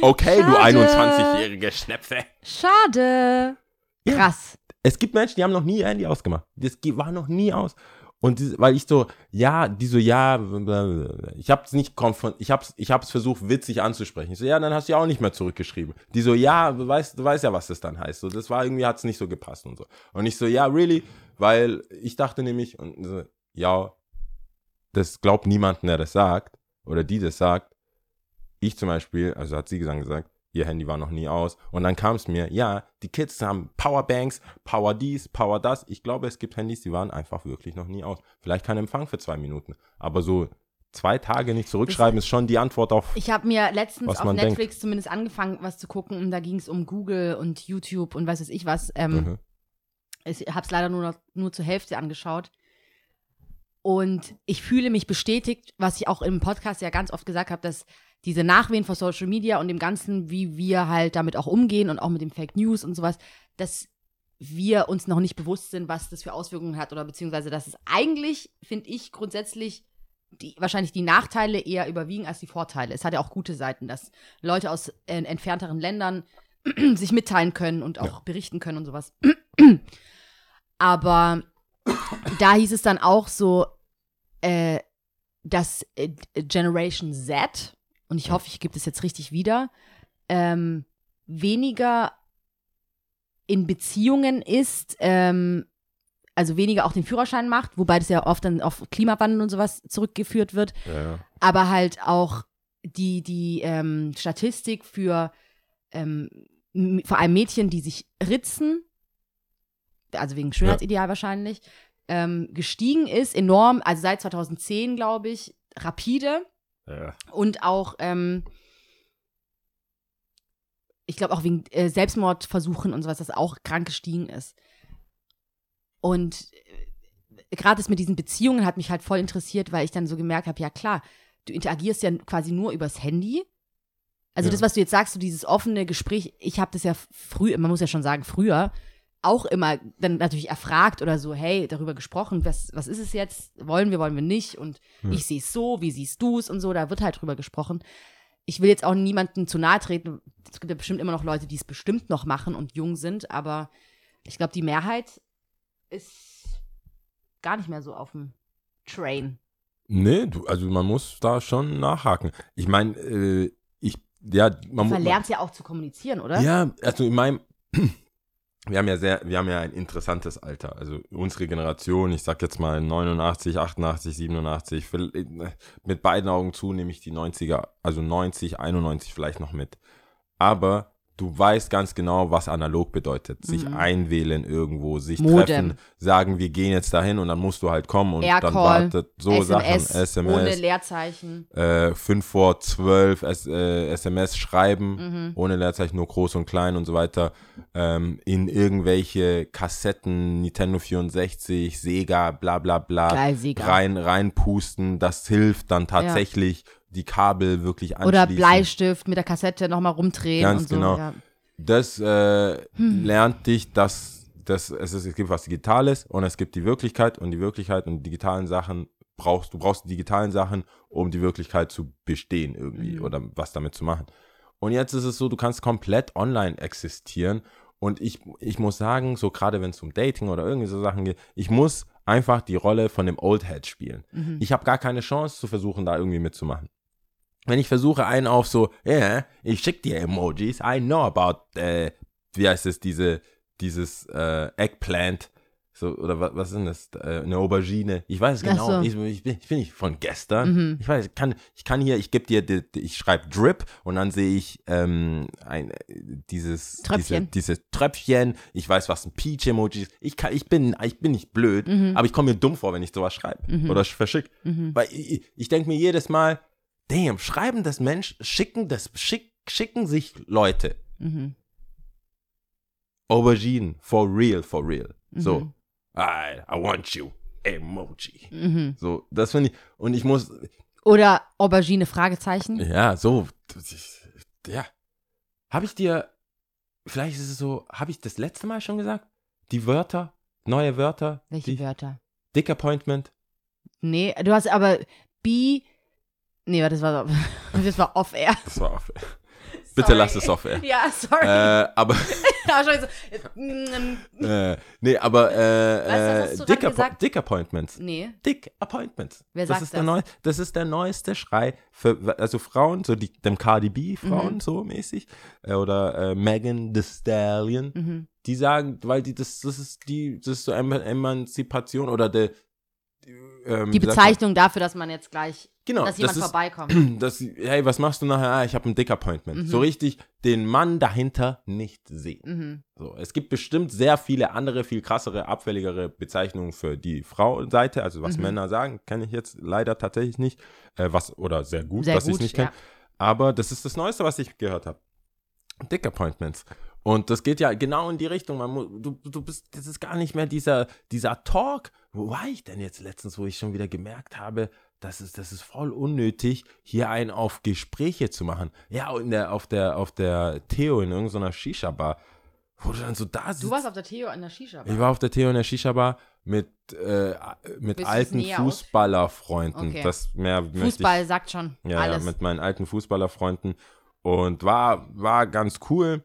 Okay, du Schade. 21-jährige Schnepfe. Schade. Ja. Krass. Es gibt Menschen, die haben noch nie ihr Handy ausgemacht. Das war noch nie aus. Und die, weil ich so, ja, die so, ja, ich hab's nicht konfron ich hab's, ich hab's versucht, witzig anzusprechen. Ich so, ja, dann hast du ja auch nicht mehr zurückgeschrieben. Die so, ja, du weißt, du weißt ja, was das dann heißt. So, das war irgendwie, hat's nicht so gepasst und so. Und ich so, ja, really? Weil ich dachte nämlich, und so, ja, das glaubt niemanden, der das sagt, oder die das sagt. Ich zum Beispiel, also hat sie gesagt, gesagt, ihr Handy war noch nie aus. Und dann kam es mir, ja, die Kids haben Powerbanks, Power dies, Power das. Ich glaube, es gibt Handys, die waren einfach wirklich noch nie aus. Vielleicht kein Empfang für zwei Minuten. Aber so zwei Tage nicht zurückschreiben ist schon die Antwort auf. Ich habe mir letztens Was auf Netflix zumindest angefangen, was zu gucken. Und da ging es um Google und YouTube und weiß weiß ich was. Ähm, Mhm. Ich habe es leider nur, noch, nur zur Hälfte angeschaut. Und ich fühle mich bestätigt, was ich auch im Podcast ja ganz oft gesagt habe, dass diese Nachwehen von Social Media und dem Ganzen, wie wir halt damit auch umgehen und auch mit dem Fake News und sowas, dass wir uns noch nicht bewusst sind, was das für Auswirkungen hat oder beziehungsweise, dass es eigentlich, finde ich, grundsätzlich die, wahrscheinlich die Nachteile eher überwiegen als die Vorteile. Es hat ja auch gute Seiten, dass Leute aus äh, entfernteren Ländern sich mitteilen können und auch Ja. berichten können und sowas. Aber da hieß es dann auch so, äh, dass äh, Generation Z, und ich hoffe, ich gebe das jetzt richtig wieder, ähm, weniger in Beziehungen ist, ähm, also weniger auch den Führerschein macht, wobei das ja oft dann auf Klimawandel und sowas zurückgeführt wird, Ja, aber halt auch die, die ähm, Statistik für ähm, vor allem Mädchen, die sich ritzen, also wegen Schönheitsideal wahrscheinlich, ähm, gestiegen ist, enorm, also seit 2010, glaube ich, rapide ja. und auch, ähm, ich glaube auch wegen äh, Selbstmordversuchen und sowas, das auch krank gestiegen ist. Und äh, gerade das mit diesen Beziehungen hat mich halt voll interessiert, weil ich dann so gemerkt habe, ja klar, du interagierst ja quasi nur übers Handy. Also Ja. das, was du jetzt sagst, so dieses offene Gespräch, ich habe das ja früher, man muss ja schon sagen, früher auch immer dann natürlich erfragt oder so, hey, darüber gesprochen, was, was ist es jetzt? Wollen wir, wollen wir nicht? Und Hm. ich sehe es so, wie siehst du es und so, da wird halt drüber gesprochen. Ich will jetzt auch niemandem zu nahe treten. Es gibt ja bestimmt immer noch Leute, die es bestimmt noch machen und jung sind, aber ich glaube, die Mehrheit ist gar nicht mehr so auf dem Train. Nee, du, also man muss da schon nachhaken. Ich meine, äh, ich, ja, man Man muss. lernt ja auch zu kommunizieren, oder? Ja, also in meinem, wir haben ja sehr, wir haben ja ein interessantes Alter. Also unsere Generation, ich sag jetzt mal 89, 88, 87, vil- äh, mit beiden Augen zu nehme ich die 90er, also 90, 91 vielleicht noch mit. Aber du weißt ganz genau, was analog bedeutet. Sich Mhm. einwählen irgendwo, sich Modem. treffen, sagen, wir gehen jetzt dahin und dann musst du halt kommen und dann wartet so SMS, Sachen, SMS ohne Leerzeichen. äh, 5 vor 12 S, äh, SMS schreiben, Mhm. ohne Leerzeichen, nur groß und klein und so weiter, ähm, in irgendwelche Kassetten, Nintendo 64, Sega, bla bla bla, Geil, Sega. rein, reinpusten, das hilft dann tatsächlich, die Kabel wirklich anschließen. Oder Bleistift mit der Kassette nochmal rumdrehen Ganz und so. genau. Ja. Das äh, Hm. lernt dich, dass, dass es, ist, es gibt was Digitales und es gibt die Wirklichkeit und die Wirklichkeit und die digitalen Sachen brauchst du brauchst die digitalen Sachen, um die Wirklichkeit zu bestehen irgendwie Mhm. oder was damit zu machen. Und jetzt ist es so, du kannst komplett online existieren und ich, ich muss sagen, so gerade wenn es um Dating oder irgendwie so Sachen geht, ich muss einfach die Rolle von dem Old Head spielen. Mhm. Ich habe gar keine Chance zu versuchen, da irgendwie mitzumachen. Wenn ich versuche, einen auf so, ja, yeah, ich schick dir Emojis, I know about, äh, wie heißt es, diese, dieses äh, Eggplant, So, oder was, was ist das? Äh, eine Aubergine. Ich weiß es genau. so. Ich, ich, bin, ich bin nicht von gestern. Mhm. Ich weiß, ich kann, ich kann hier, ich gebe dir, die, die, ich schreibe Drip und dann sehe ich ähm, ein, dieses Tröpfchen. Diese, dieses Tröpfchen. Ich weiß, was ein Peach-Emoji ist. Ich, kann, ich, bin, ich bin nicht blöd, Mhm. aber ich komme mir dumm vor, wenn ich sowas schreibe Mhm. oder verschicke. Mhm. Weil ich, ich denke mir jedes Mal, damn, schreiben das Mensch, schicken das, schick, schicken sich Leute. Mhm. Aubergine, for real, for real. So, Mhm. I, I want you, Emoji. Mhm. So, das finde ich, und ich muss, Oder Aubergine, Fragezeichen. ja, so, ja. Habe ich dir, vielleicht ist es so, habe ich das letzte Mal schon gesagt? Die Wörter, neue Wörter, Welche die, Wörter? Dick Appointment, Nee, du hast aber B. Nee, das war, das war off-air. das war off. Bitte lass es off, ey. Ja, sorry. Äh, aber, äh, nee, aber, äh, du äh, gerade Dick, Appo? Dick Appointments. nee. Dick Appointments. Wer das sagt ist der das? Neu, das ist der neueste Schrei für also Frauen, so die dem Cardi B Frauen Mhm. so mäßig äh, oder äh, Megan Thee Stallion, Mhm. die sagen, weil die das das ist die das ist so Eman Emanzipation oder der ähm, Die? Bezeichnung dafür, dass man jetzt gleich, genau, dass jemand das ist, vorbeikommt. sie- hey, was machst du nachher? Ah, ich habe ein Dick Appointment. Mhm. So richtig den Mann dahinter nicht sehen. Mhm. So, es gibt bestimmt sehr viele andere, viel krassere, abfälligere Bezeichnungen für die Frauenseite, also was Mhm. Männer sagen, kenne ich jetzt leider tatsächlich nicht. Äh, was, oder sehr gut, Sehr dass ich es nicht kenne. ja. Aber das ist das Neueste, was ich gehört habe. Dick Appointments. Und das geht ja genau in die Richtung. Man du, du bist, das ist gar nicht mehr dieser, dieser Talk. Wo war ich denn jetzt letztens, wo ich schon wieder gemerkt habe, das ist, das ist voll unnötig, hier einen auf Gespräche zu machen. Ja, in der, auf der, auf der Theo in irgendeiner Shisha-Bar, wo du dann so da sitzt. Du warst auf der Theo an der Shisha. Ich war auf der Theo in der Shisha-Bar mit, äh, mit Willst alten Fußballerfreunden. Okay. Das mehr Fußball sagt schon ich, ja, ja, alles. mit meinen alten Fußballerfreunden. Und war, war ganz cool,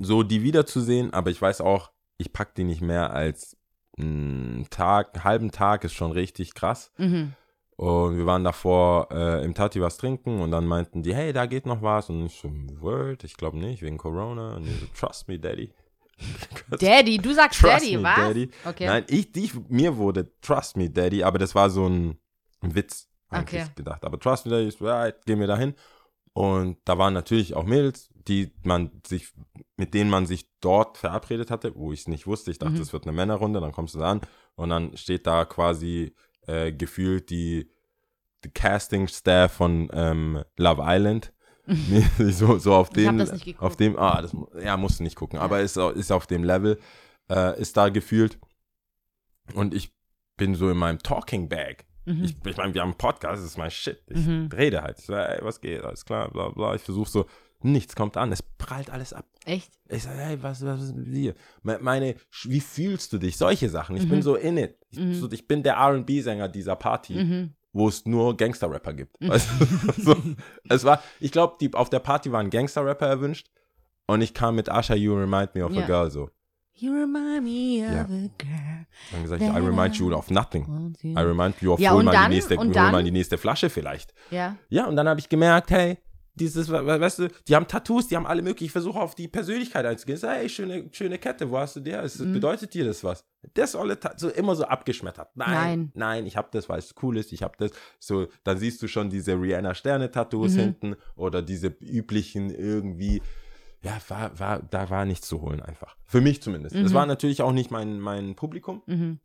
so die wiederzusehen, aber ich weiß auch, ich pack die nicht mehr als einen Tag, einen halben Tag ist schon richtig krass. mhm. Und wir waren davor äh, im Tati was trinken und dann meinten die, hey, da geht noch was. Und ich so, Word, ich glaube nicht, wegen Corona. Und die so, trust me, Daddy. Daddy, du sagst Trust Daddy, me, was? Daddy. Okay. Nein, ich, ich, mir wurde Trust Me Daddy, aber das war so ein, ein Witz, eigentlich Okay. gedacht. Aber Trust Me Daddy ist, right, gehen wir dahin. Und da waren natürlich auch Mädels, die man sich, mit denen man sich dort verabredet hatte, wo ich es nicht wusste. Ich dachte, Mhm. es wird eine Männerrunde, dann kommst du da an und dann steht da quasi äh, gefühlt die, die Casting-Staff von ähm, Love Island. so, so auf dem, das nicht geguckt. auf dem, ah, das, ja, musst du nicht gucken, aber ist, ist auf dem Level, äh, ist da gefühlt. Und ich bin so in meinem Talking Bag. Mhm. Ich, ich meine, wir haben einen Podcast, das ist mein Shit. Ich Mhm. rede halt. Ich so, ey, was geht, alles klar, bla bla. Ich versuche so, nichts kommt an, es prallt alles ab. Echt? Ich sage, hey, was, was ist mit dir? Me- Meine, wie fühlst du dich? Solche Sachen. Ich Mhm. bin so in it. Ich, Mhm. so, ich bin der RB-Sänger dieser Party Mhm. wo es nur Gangster-Rapper gibt. Mhm. Weißt du? so, es war, ich glaube, auf der Party waren Gangster-Rapper erwünscht und ich kam mit Asha, You Remind Me of Ja. a Girl so. You remind me of Ja. a girl. Dann gesagt, I remind you of nothing. I remind you of Ja, hol mal dann- die nächste, hol dann? mal die nächste Flasche vielleicht. Ja. Ja, und dann habe ich gemerkt, hey, dieses, we- we- weißt du, die haben Tattoos, die haben alle möglichen, ich versuche auf die Persönlichkeit einzugehen. Ich sag, hey, schöne, schöne Kette, wo hast du? Ist- Mhm. Bedeutet dir das was? Das alle so immer so abgeschmettert. Nein, Nein. nein, ich habe das, weil es cool ist, ich habe das. So, dann siehst du schon diese Rihanna Sterne Tattoos Mhm. hinten oder diese üblichen irgendwie. Ja, war, war, da war nichts zu holen einfach. Für mich zumindest. Es Mhm. war natürlich auch nicht mein, mein Publikum. Mhm.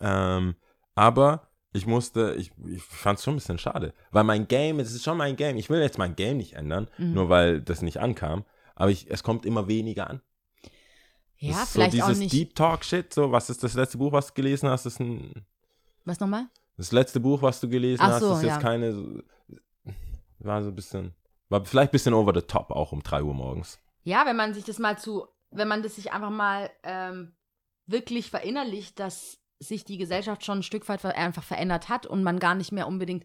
Ähm, aber ich musste, ich, ich fand es schon ein bisschen schade. Weil mein Game, es ist schon mein Game. Ich will jetzt mein Game nicht ändern, Mhm. nur weil das nicht ankam. Aber ich, es kommt immer weniger an. Ja, Das ist vielleicht so auch dieses nicht. Deep Talk Shit. So, was ist das letzte Buch, was du gelesen hast? Ist ein, Was nochmal? das letzte Buch, was du gelesen Ach hast, so, ist jetzt ja. keine. War so ein bisschen. War vielleicht ein bisschen over the top, auch um 3 Uhr morgens. Ja, wenn man sich das mal zu, wenn man das sich einfach mal ähm, wirklich verinnerlicht, dass sich die Gesellschaft schon ein Stück weit einfach verändert hat und man gar nicht mehr unbedingt,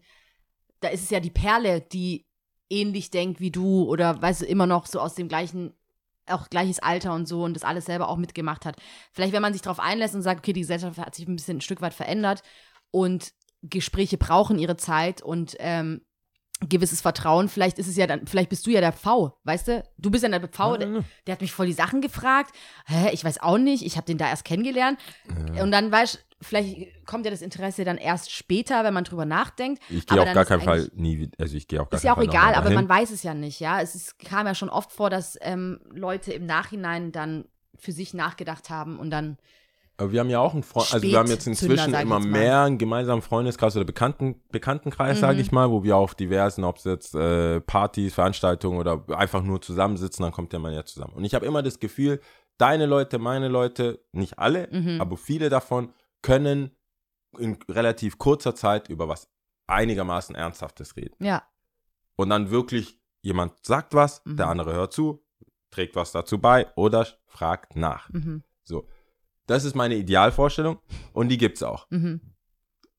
da ist es ja die Perle, die ähnlich denkt wie du oder weißt du, immer noch so aus dem gleichen, auch gleiches Alter und so und das alles selber auch mitgemacht hat. Vielleicht, wenn man sich darauf einlässt und sagt, okay, die Gesellschaft hat sich ein bisschen ein Stück weit verändert und Gespräche brauchen ihre Zeit und ähm, gewisses Vertrauen. Vielleicht ist es ja dann, vielleicht bist du ja der V, weißt du? Du bist ja der V, der, der hat mich voll die Sachen gefragt. Hä, ich weiß auch nicht, ich habe den da erst kennengelernt. Und dann weißt du, vielleicht kommt ja das Interesse dann erst später, wenn man drüber nachdenkt. Ich gehe Aber auf gar keinen Fall nie, also ich gehe auch gar Ist ja auch keinen Fall egal, aber man weiß es ja nicht, ja. Es ist, kam ja schon oft vor, dass ähm, Leute im Nachhinein dann für sich nachgedacht haben und dann Aber wir haben ja auch einen Freund, also wir haben jetzt inzwischen immer mehr einen gemeinsamen Freundeskreis oder Bekannten, Bekanntenkreis, Mhm. sage ich mal, wo wir auf diversen, ob es jetzt äh, Partys, Veranstaltungen oder einfach nur zusammensitzen, dann kommt ja man ja zusammen. Und ich habe immer das Gefühl, deine Leute, meine Leute, nicht alle, Mhm. aber viele davon können in relativ kurzer Zeit über was einigermaßen Ernsthaftes reden. ja. Und dann wirklich jemand sagt was, Mhm. der andere hört zu, trägt was dazu bei oder fragt nach. Mhm. So. Das ist meine Idealvorstellung und die gibt's auch. Mhm.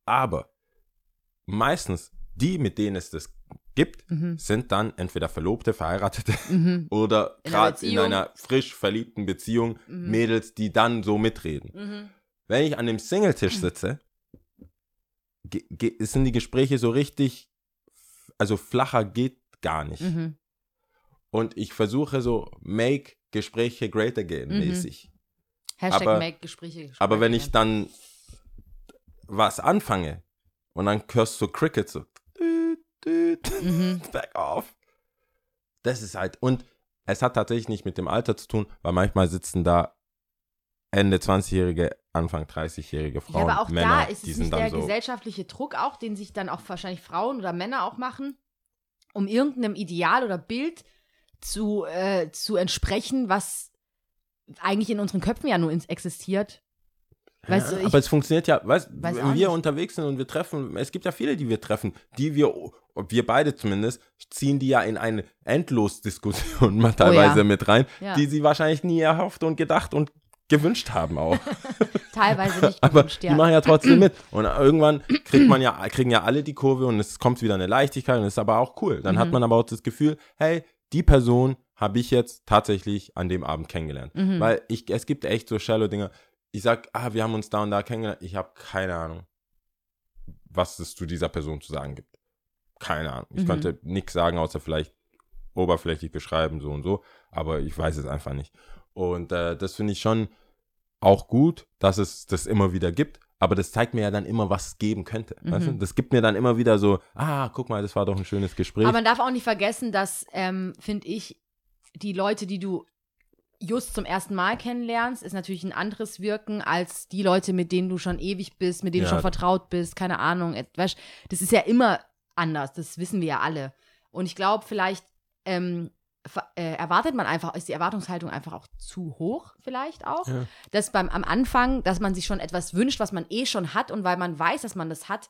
Aber meistens die, mit denen es das gibt, Mhm. sind dann entweder Verlobte, Verheiratete Mhm. oder gerade in einer frisch verliebten Beziehung Mhm. Mädels, die dann so mitreden. Mhm. Wenn ich an dem Singletisch sitze, ge- ge- sind die Gespräche so richtig, also flacher geht gar nicht. Mhm. Und ich versuche so, make Gespräche great again Mhm. mäßig. Hashtag Aber- make Gespräche. Aber wenn ich dann was anfange und dann hörst du Cricket so, düt, düt, Mhm. back off. Das ist halt, und es hat tatsächlich nicht mit dem Alter zu tun, weil manchmal sitzen da Ende 20-jährige, Anfang 30-jährige Frauen, ja, aber auch Männer, da ist es nicht der so. gesellschaftliche Druck auch, den sich dann auch wahrscheinlich Frauen oder Männer auch machen, um irgendeinem Ideal oder Bild zu, äh, zu entsprechen, was eigentlich in unseren Köpfen ja nur ins- existiert. Weißt ja, du, ich- aber es funktioniert ja, weißt, Weiß wenn wir nicht. unterwegs sind und wir treffen, es gibt ja viele, die wir treffen, die wir, wir beide zumindest, ziehen die ja in eine Endlosdiskussion mal teilweise Oh ja. mit rein, Ja. die sie wahrscheinlich nie erhofft und gedacht und gewünscht haben auch. Teilweise nicht Aber gewünscht, die ja. machen ja trotzdem mit. Und irgendwann kriegt man ja, kriegen ja alle die Kurve und es kommt wieder eine Leichtigkeit und es ist aber auch cool. Dann hat Mhm. man aber auch das Gefühl, hey, die Person habe ich jetzt tatsächlich an dem Abend kennengelernt. Mhm. Weil ich, es gibt echt so shallow Dinge. Ich sag, ah, wir haben uns da und da kennengelernt. Ich habe keine Ahnung, was es zu dieser Person zu sagen gibt. Keine Ahnung. Ich Mhm. könnte nichts sagen, außer vielleicht oberflächlich beschreiben, so und so. Aber ich weiß es einfach nicht. Und äh, das finde ich schon auch gut, dass es das immer wieder gibt. Aber das zeigt mir ja dann immer, was es geben könnte. Weißt du? Mhm. Das gibt mir dann immer wieder so, ah, guck mal, das war doch ein schönes Gespräch. Aber man darf auch nicht vergessen, dass, ähm, finde ich, die Leute, die du just zum ersten Mal kennenlernst, ist natürlich ein anderes Wirken als die Leute, mit denen du schon ewig bist, mit denen Ja. du schon vertraut bist, keine Ahnung. Weißt, das ist ja immer anders, das wissen wir ja alle. Und ich glaube, vielleicht ähm, äh, erwartet man einfach, ist die Erwartungshaltung einfach auch zu hoch, vielleicht auch. Ja. Dass beim am Anfang, dass man sich schon etwas wünscht, was man eh schon hat und weil man weiß, dass man das hat,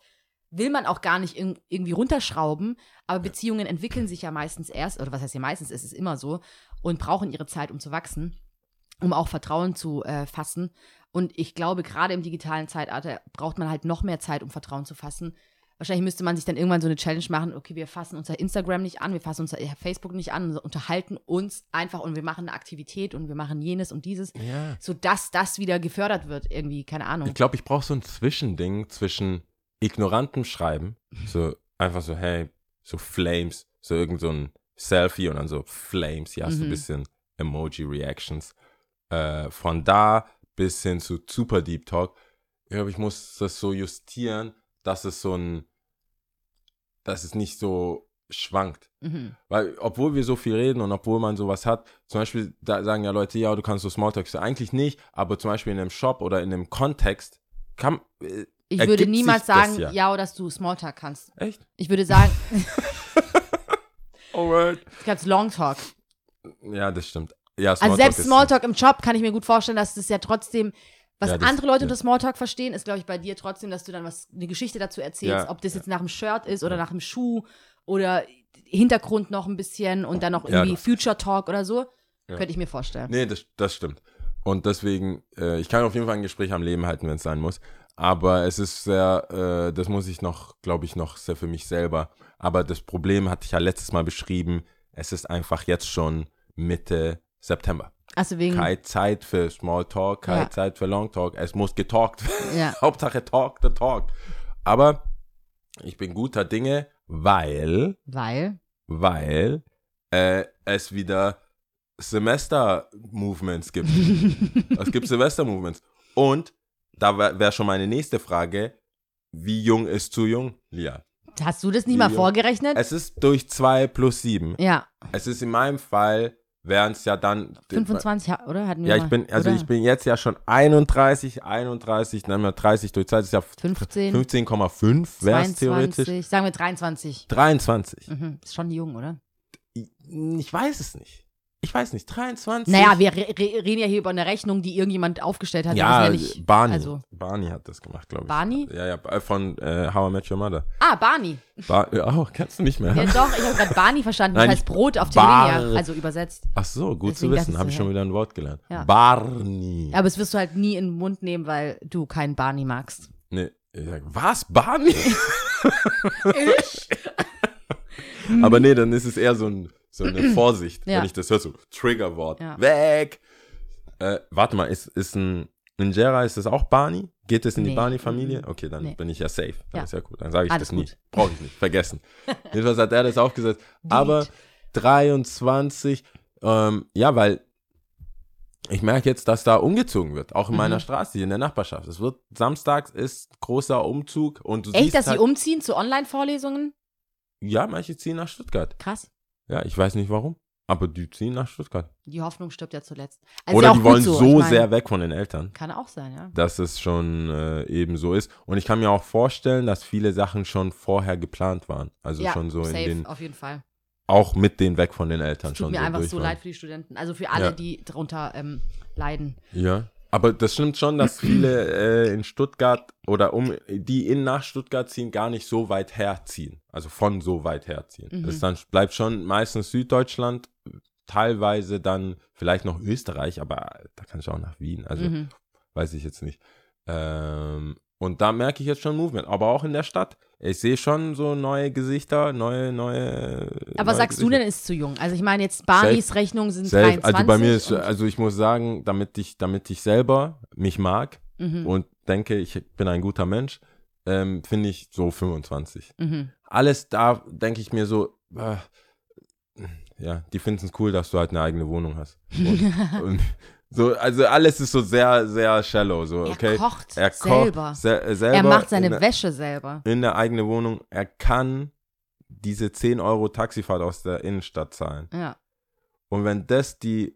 will man auch gar nicht irg- irgendwie runterschrauben. Aber Beziehungen entwickeln sich ja meistens erst, oder was heißt hier meistens, es ist immer so, und brauchen ihre Zeit, um zu wachsen, um auch Vertrauen zu äh, fassen. Und ich glaube, gerade im digitalen Zeitalter braucht man halt noch mehr Zeit, um Vertrauen zu fassen. Wahrscheinlich müsste man sich dann irgendwann so eine Challenge machen, okay, wir fassen unser Instagram nicht an, wir fassen unser Facebook nicht an, unterhalten uns einfach und wir machen eine Aktivität und wir machen jenes und dieses, ja. sodass das wieder gefördert wird, irgendwie, keine Ahnung. Ich glaube, ich brauche so ein Zwischending zwischen ignorantem Schreiben, so einfach so, hey, so Flames, so irgend so ein Selfie und dann so Flames, ja, so ein Mhm. bisschen Emoji-Reactions. Äh, von da bis hin zu Super Deep Talk. Ich glaube, ich muss das so justieren, dass es so ein, dass es nicht so schwankt. Mhm. Weil, obwohl wir so viel reden und obwohl man sowas hat, zum Beispiel, da sagen ja Leute, ja, du kannst so Smalltalk, so eigentlich nicht, aber zum Beispiel in einem Shop oder in einem Kontext kann, äh, Ich ergibt würde niemals sagen, ja. ja. oder dass du Smalltalk kannst. Echt? Ich würde sagen, Alright. du kannst Longtalk. Ja, das stimmt. Ja, Also Smalltalk selbst ist- Smalltalk im Job kann ich mir gut vorstellen, dass das ja trotzdem, was Ja, das- andere Leute ja. unter Smalltalk verstehen, ist, glaube ich, bei dir trotzdem, dass du dann was, eine Geschichte dazu erzählst, Ja, ob das jetzt nach dem Shirt ist oder nach dem Schuh oder Hintergrund noch ein bisschen und dann noch irgendwie Future Talk oder so. Könnte ich mir vorstellen. Nee, das, das stimmt. Und deswegen, äh, ich kann auf jeden Fall ein Gespräch am Leben halten, wenn es sein muss. Aber es ist sehr, äh, das muss ich noch, glaube ich, noch sehr für mich selber. Aber das Problem hatte ich ja letztes Mal beschrieben. Es ist einfach jetzt schon Mitte September. Also wegen, Keine Zeit für Smalltalk, keine Ja. Zeit für Longtalk. Es muss getalkt werden. ja. Hauptsache Talk the Talk. Aber ich bin guter Dinge, weil, Weil. weil äh, es wieder Semester-Movements gibt. es gibt Semester-Movements. Und da wäre wär schon meine nächste Frage, wie jung ist zu jung, Lia? Hast du das nicht Wie mal jung? vorgerechnet? Es ist durch 2 plus 7. ja, Es ist in meinem Fall, wären es ja dann. 25, ha- oder? Hatten wir Ja, mal, ich bin, also oder? ich bin jetzt ja schon 31, 31, dann mal 30 durch 2, das ist ja 15, 15,5 wäre es 22, theoretisch. sagen wir 23. 23. Mhm. Ist schon jung, oder? Ich weiß es nicht. Ich weiß nicht, 23. Naja, wir re re reden ja hier über eine Rechnung, die irgendjemand aufgestellt hat. Ja, wissen nicht, Barney. Also, Barney hat das gemacht, glaube ich. Barney? Ja, ja, äh, von äh, How I Met Your Mother. ah, Barney. Bar ja, oh, kennst du nicht mehr? Ja, doch, ich habe gerade Barney verstanden. Das Nein, heißt nicht Brot auf Bar- Tirolinia, also übersetzt. Ach so, gut Deswegen zu wissen. ich Habe ich schon wieder ein Wort gelernt. Ja. Barney. Aber das wirst du halt nie in den Mund nehmen, weil du keinen Barney magst. Nee, ich sag, was? Barney? Aber nee, dann ist es eher so, ein, so eine Vorsicht, Ja. wenn ich das höre, so Triggerwort. Ja. Weg! Äh, warte mal, ist, ist ein Ninjera, ist das auch Barney? Geht das in die Nee. Barney-Familie? Mhm. Okay, dann Nee. bin ich ja safe. Dann Ja. ist ja gut. Dann sage ich Alles das nie. Brauche ich nicht. Vergessen. Jedenfalls hat er das aufgesetzt. Aber 23, ähm, ja, weil ich merke jetzt, dass da umgezogen wird. Auch in Mhm. meiner Straße, hier in der Nachbarschaft. Es wird, samstags ist großer Umzug und du Echt, siehst dass halt, sie umziehen zu Online-Vorlesungen? Ja, manche ziehen nach Stuttgart. Krass. Ja, ich weiß nicht warum. Aber die ziehen nach Stuttgart. Die Hoffnung stirbt ja zuletzt. Also Oder ja die wollen so, so, ich mein, sehr weg von den Eltern, Kann auch sein, ja. dass es schon äh, eben so ist. Und ich kann mir auch vorstellen, dass viele Sachen schon vorher geplant waren. Also ja, schon so safe, in den, auf jeden Fall. auch mit den weg von den Eltern Es tut schon mir so einfach so leid für die Studenten. Also für alle, Ja. die darunter ähm, leiden. Ja. Aber das stimmt schon, dass viele äh, in Stuttgart oder um die in nach Stuttgart ziehen, gar nicht so weit herziehen. Also von so weit herziehen. Mhm. Das dann bleibt schon meistens Süddeutschland, teilweise dann vielleicht noch Österreich, aber da kann ich auch nach Wien. Also Mhm. weiß ich jetzt nicht. Ähm, und da merke ich jetzt schon Movement, aber auch in der Stadt. Ich sehe schon so neue Gesichter, neue, neue. Aber neue sagst du Gesichter. denn, ist zu jung? Also ich meine jetzt, Barneys Rechnungen sind Safe. 23. Also bei mir ist, also ich muss sagen, damit ich, damit ich selber mich mag mhm. und denke, ich bin ein guter Mensch, ähm, finde ich so 25. Mhm. Alles da denke ich mir so, äh, ja, die finden es cool, dass du halt eine eigene Wohnung hast. Und, und so, also alles ist so sehr, sehr shallow. So, okay. Er kocht Er kocht selber. se selber. er macht seine Wäsche selber. in der eigenen Wohnung. Er kann diese 10 Euro Taxifahrt aus der Innenstadt zahlen. Ja. Und wenn das die,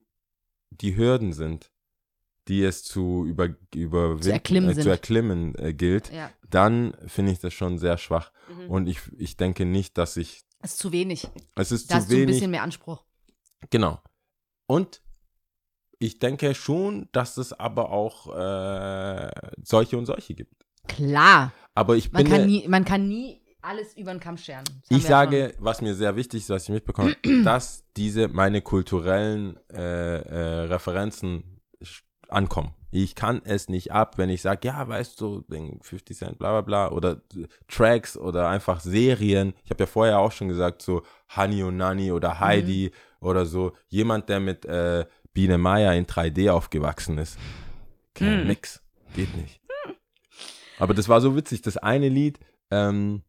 die Hürden sind, die es zu, über, überwinden, Zu erklimmen äh, zu erklimmen äh, gilt, ja. dann finde ich das schon sehr schwach. Mhm. Und ich, ich denke nicht, dass ich, Das ist zu wenig. es ist Da zu hast du ein wenig. bisschen mehr Anspruch. Genau. Und ich denke schon, dass es aber auch äh, solche und solche gibt. Klar. Aber ich Man bin, kann, nie, man kann nie alles über den Kamm scheren. Ich sage, was mir sehr wichtig ist, was ich mitbekomme, dass diese meine kulturellen äh, äh, Referenzen ankommen. Ich kann es nicht ab, wenn ich sage, ja, weißt du, wegen 50 Cent, bla bla bla, oder Tracks oder einfach Serien. Ich habe ja vorher auch schon gesagt, so Honey und Nanny oder Heidi oder so. Jemand, der mit äh, Biene Meier in 3D aufgewachsen ist. Kein Hm. Nix. Geht nicht. Aber das war so witzig. Das eine Lied ähm,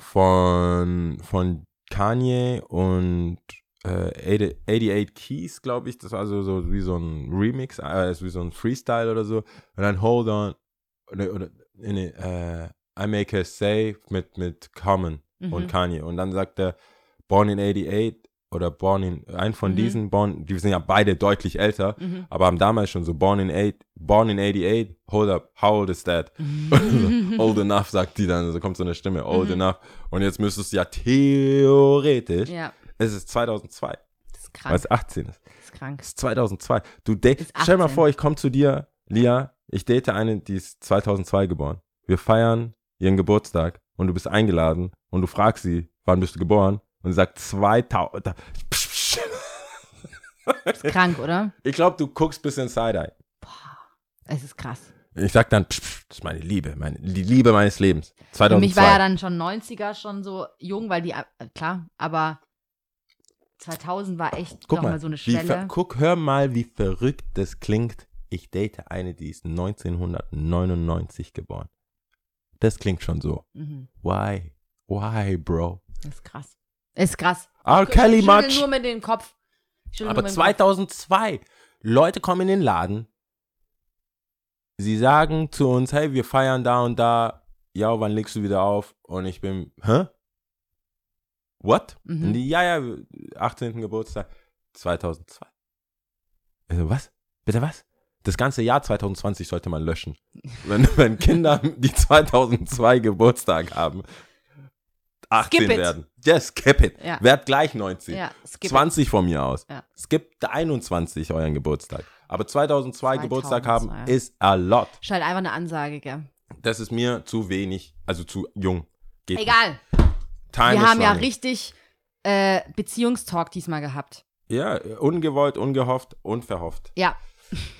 von, von Kanye und äh, 88 Keys, glaube ich. Das war so, so wie so ein Remix, äh, wie so ein Freestyle oder so. Und dann Hold On oder, oder nee, äh, I Make a Say mit, mit Common Mhm. und Kanye. Und dann sagt er Born in 88 oder Born in, ein von Mhm. diesen, Born, die sind ja beide deutlich älter, Mhm. aber haben damals schon so Born in, eight, born in 88, hold up, how old is that? old enough, sagt die dann, so kommt so eine Stimme, old Mhm. enough. Und jetzt müsstest du ja theoretisch, Ja, es ist 2002, das ist weil krank. es 18 ist. Das ist krank. Es ist 2002. Du date, stell mal 18. vor, ich komme zu dir, Lia, ich date eine, die ist 2002 geboren. Wir feiern ihren Geburtstag und du bist eingeladen und du fragst sie, wann bist du geboren? Und sagt 2000. da- Das ist krank, oder? Ich glaube, du guckst ein bisschen Side-Eye. Es ist krass. Ich sag dann, psch, psch, das ist meine Liebe, meine, die Liebe meines Lebens. Für 2002. mich war ja dann schon 90er schon so jung, weil die, äh, klar, aber 2000 war echt guck nochmal mal, so eine Schwelle. guck, hör mal, wie verrückt das klingt. Ich date eine, die ist 1999 geboren. Das klingt schon so. Mhm. Why? Why, bro? Das ist krass. Ist krass. R. Kelly ich much. nur mit dem Kopf. Aber nur mit dem Kopf. 2002, Leute kommen in den Laden. Sie sagen zu uns, hey, wir feiern da und da. Ja, wann legst du wieder auf? Und ich bin, hä? What? Mhm. Und die, ja, ja, 18. Geburtstag 2002. Also, was? Bitte was? Das ganze Jahr 2020 sollte man löschen. Wenn, wenn Kinder, die 2002 Geburtstag haben, 18 Skip it. werden. Yes, skip it. Ja. Werd gleich 19. Ja, skip it. 20 von mir aus. Ja. Gibt 21 euren Geburtstag. Aber 2002 Geburtstag haben 2002. ist a lot. Schalt einfach eine Ansage, gell? Das ist mir zu wenig, also zu jung. Geht Egal. Time Wir haben ja richtig äh, Beziehungstalk diesmal gehabt. Ja, ungewollt, ungehofft, unverhofft. Ja.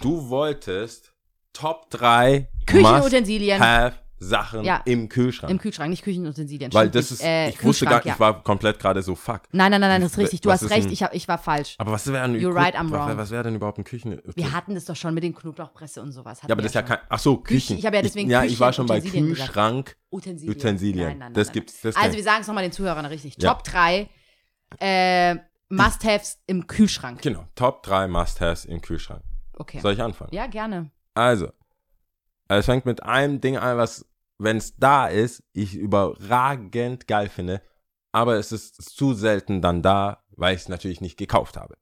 Du wolltest Top 3 Küchenutensilien have Sachen Ja. im Kühlschrank. im Kühlschrank, nicht Küchenutensilien. Weil das ist, Äh, ich wusste gar nicht, ich ja. war komplett gerade so, fuck. Nein, nein, nein, nein, das ist richtig. Du Was hast recht, ein- ich, hab, ich war falsch. Aber was wäre denn You're right, I'm was, wrong. was wäre denn überhaupt ein Küchen? Wir hatten das doch schon mit den Knoblauchpresse und sowas. Ja, aber das ist ja kein. Ach so, Küchen. ich habe ja deswegen ich, Ja, ich war schon bei. Kühlschrank. Utensilien. Utensilien. Nein, nein, nein, Das nein. gibt's- das also wir sagen es nochmal den Zuhörern richtig. Ja. Top 3 äh, Must-Haves im Kühlschrank. Genau, Top 3 Must-Haves im Kühlschrank. Okay. Soll ich anfangen? Ja, gerne. Also, es fängt mit einem Ding an, was, wenn es da ist, ich überragend geil finde, aber es ist zu selten dann da, weil ich es natürlich nicht gekauft habe.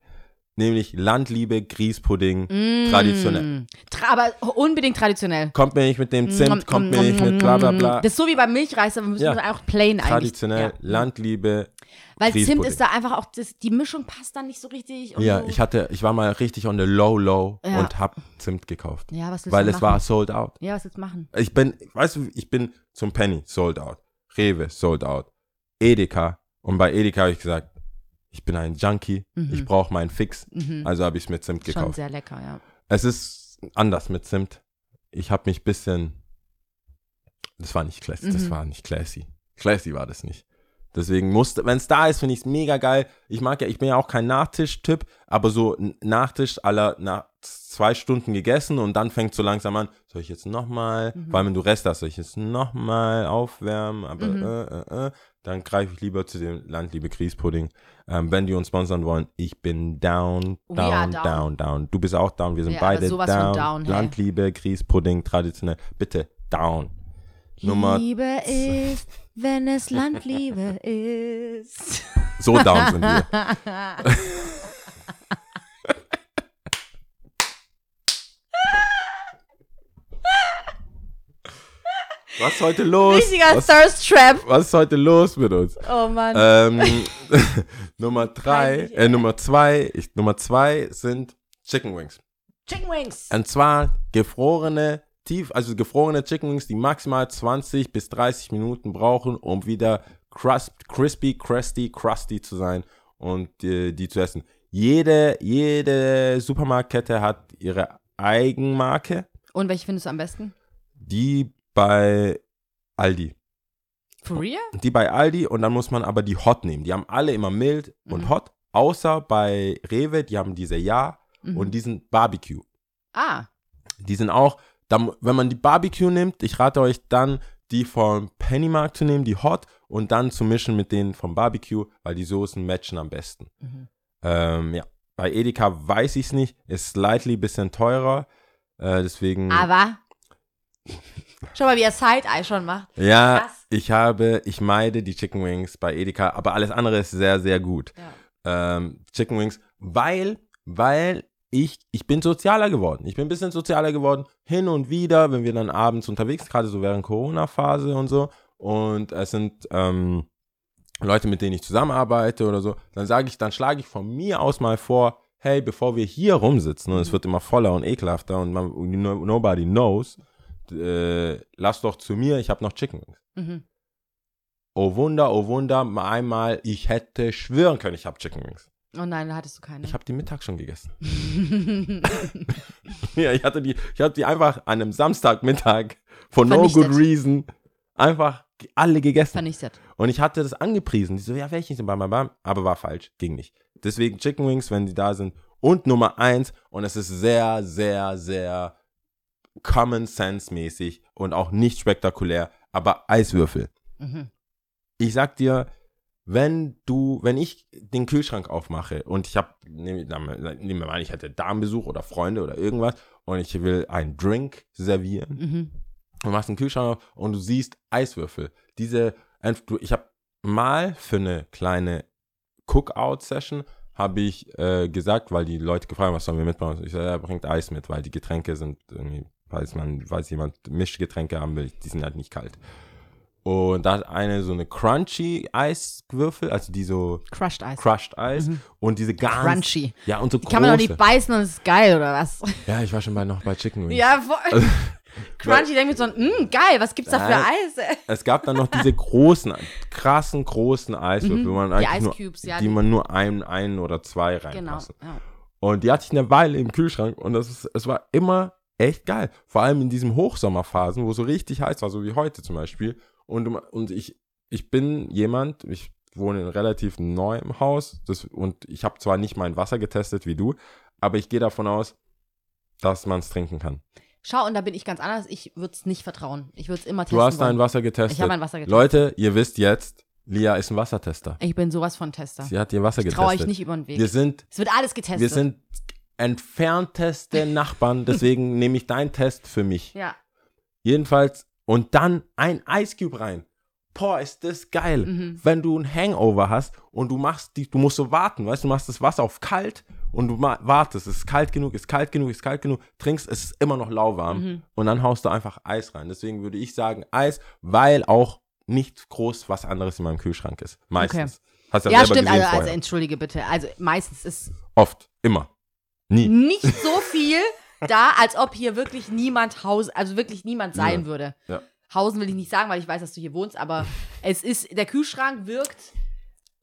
Nämlich Landliebe Grießpudding, Mm. traditionell. Tra aber unbedingt traditionell. Kommt mir nicht mit dem Zimt, kommt mir nicht mit bla bla bla. Das ist so wie beim Milchreis, aber wir müssen Ja. auch plain eigentlich. Traditionell, Ja. Landliebe. Weil Zimt ist da einfach auch, das, die Mischung passt dann nicht so richtig. Ja, so. ich hatte, ich war mal richtig on the low low Ja. und hab Zimt gekauft. Ja, was willst Weil du es machen? war sold out. Ja, was willst du machen? Ich bin, weißt du, ich bin zum Penny sold out. Rewe sold out. Edeka. Und bei Edeka habe ich gesagt, ich bin ein Junkie, Mhm. ich brauche meinen Fix. Mhm. Also habe ich es mit Zimt Schon gekauft. sehr lecker, ja. Es ist anders mit Zimt. Ich habe mich bisschen, das war nicht classy, das Mhm. war nicht classy. Classy war das nicht. Deswegen musste, wenn es da ist, finde ich es mega geil. Ich mag ja, ich bin ja auch kein Nachtisch-Typ, aber so Nachtisch aller nach zwei Stunden gegessen und dann fängt so langsam an, soll ich jetzt nochmal, Mhm. vor allem wenn du Rest hast, soll ich jetzt nochmal aufwärmen, aber Mhm. äh, äh, äh, dann greife ich lieber zu dem Landliebe Grießpudding. Ähm, wenn die uns sponsern wollen, ich bin down, down, down. down, down. Du bist auch down, wir sind Ja, beide down. down, hey. Landliebe Grießpudding, traditionell. Bitte, down. Nummer Liebe ist, wenn es Landliebe ist. So down sind wir. Was ist heute los? Richtiger was, Thirst Trap. was ist heute los mit uns? Oh Mann. Ähm, Nummer drei, äh. Nummer zwei, ich, Nummer zwei sind Chicken Wings. Chicken Wings. Und zwar gefrorene, tief, also gefrorene Chicken Wings, die maximal 20 bis 30 Minuten brauchen, um wieder crust, crispy, crusty, crusty zu sein und äh, die zu essen. Jede, jede Supermarktkette hat ihre Eigenmarke, Und welche findest du am besten? die bei Aldi. For real? Die bei Aldi und dann muss man aber die Hot nehmen. Die haben alle immer mild und Mhm. Hot, außer bei Rewe, die haben diese Ja Mhm. und die sind Barbecue. ah, Die sind auch, da, wenn man die Barbecue nimmt, ich rate euch dann, die vom Pennymarkt zu nehmen, die Hot, und dann zu mischen mit denen vom Barbecue, weil die Soßen matchen am besten. Mhm. Ähm, ja, bei Edeka weiß ich es nicht, ist slightly bisschen teurer, äh, deswegen, aber. Schau mal, wie er Side-Eye schon macht. ja, krass. ich habe, ich meide die Chicken Wings bei Edeka, aber alles andere ist sehr, sehr gut. Ja. ähm, Chicken Wings, weil, weil ich, ich bin sozialer geworden. Ich bin ein bisschen sozialer geworden. Hin und wieder, wenn wir dann abends unterwegs, gerade so während Corona-Phase und so, und es sind ähm, Leute, mit denen ich zusammenarbeite oder so, dann sage ich, dann schlage ich von mir aus mal vor, hey, bevor wir hier rumsitzen und es wird immer voller und ekelhafter und man, no- nobody knows, äh, lass doch zu mir, ich habe noch Chicken Wings. Mhm. Oh Wunder, oh Wunder, mal einmal, ich hätte schwören können, ich habe Chicken Wings. Oh nein, da hattest du keine. Ich habe die Mittag schon gegessen. ja, ich hatte die, ich habe die einfach an einem Samstagmittag for no good reason einfach alle gegessen. Vernichtet. Und ich hatte das angepriesen. Die so, ja, welche sind bam, bam, bam. Aber war falsch, ging nicht. Deswegen Chicken Wings, wenn die da sind. Und Nummer eins, und es ist sehr, sehr, sehr Common Sense mäßig und auch nicht spektakulär, aber Eiswürfel. Mhm. ich sag dir, wenn du, wenn ich den Kühlschrank aufmache und ich habe, nehmen wir mal an, ich hätte Darmbesuch oder Freunde oder irgendwas und ich will einen Drink servieren Mhm. du machst einen Kühlschrank auf und du siehst Eiswürfel. Diese, ich habe mal für eine kleine Cookout-Session habe ich äh, gesagt, weil die Leute gefragt haben, was sollen wir mitmachen? Ich sage, ja, bringt Eis mit, weil die Getränke sind irgendwie, weiß man, weiß jemand Mischgetränke haben will, die sind halt nicht kalt. Und da hat eine so eine crunchy Eiswürfel, also die so Crushed Eis. crushed Eis und diese ganz Crunchy. ja und so Die kann man doch große. nicht beißen und es ist geil, oder was? ja, ich war schon bei noch bei Chicken Wings. Ja, voll. Crunchy, denke ich so, mh, geil, was gibt's da für. Eis? Es gab dann noch diese großen, krassen, großen Eiswürfel, wo man Mhm. Die eigentlich nur, Ice-Cubes, ja, die die- man nur ein, ein oder zwei Genau. reinpassen. Ja. Und die hatte ich eine Weile im Kühlschrank und das ist, es war immer echt geil. Vor allem in diesen Hochsommerphasen, wo es so richtig heiß war, so wie heute zum Beispiel. Und, und ich, ich bin jemand, ich wohne in relativ neuem Haus das, und ich habe zwar nicht mein Wasser getestet wie du, aber ich gehe davon aus, dass man es trinken kann. Schau, und da bin ich ganz anders. Ich würde es nicht vertrauen. Ich würde es immer testen. Du hast wollen. dein Wasser getestet. Ich habe mein Wasser getestet. Leute, ihr wisst jetzt, Lia ist ein Wassertester. Ich bin sowas von Tester. Sie hat ihr Wasser Ich traue euch getestet. nicht über den Weg. Wir sind, es wird alles getestet. wir sind entfernteste Nachbarn, deswegen nehme ich deinen Test für mich. Ja. Jedenfalls, und dann ein Ice Cube rein. Boah, ist das geil. Mhm. Wenn du ein Hangover hast und du machst die, du musst so warten, weißt du, du machst das Wasser auf kalt und du wartest, es ist kalt genug, ist kalt genug, ist kalt genug, trinkst, es ist immer noch lauwarm Mhm. und dann haust du einfach Eis rein. Deswegen würde ich sagen Eis, weil auch nicht groß was anderes in meinem Kühlschrank ist. Meistens. Hast ja, Ja, selber stimmt. Also, also entschuldige bitte. Also meistens ist Oft, immer. Nie. nicht so viel da, als ob hier wirklich niemand Haus, also wirklich niemand sein Ja. würde. Ja. Hausen will ich nicht sagen, weil ich weiß, dass du hier wohnst, aber es ist, der Kühlschrank wirkt.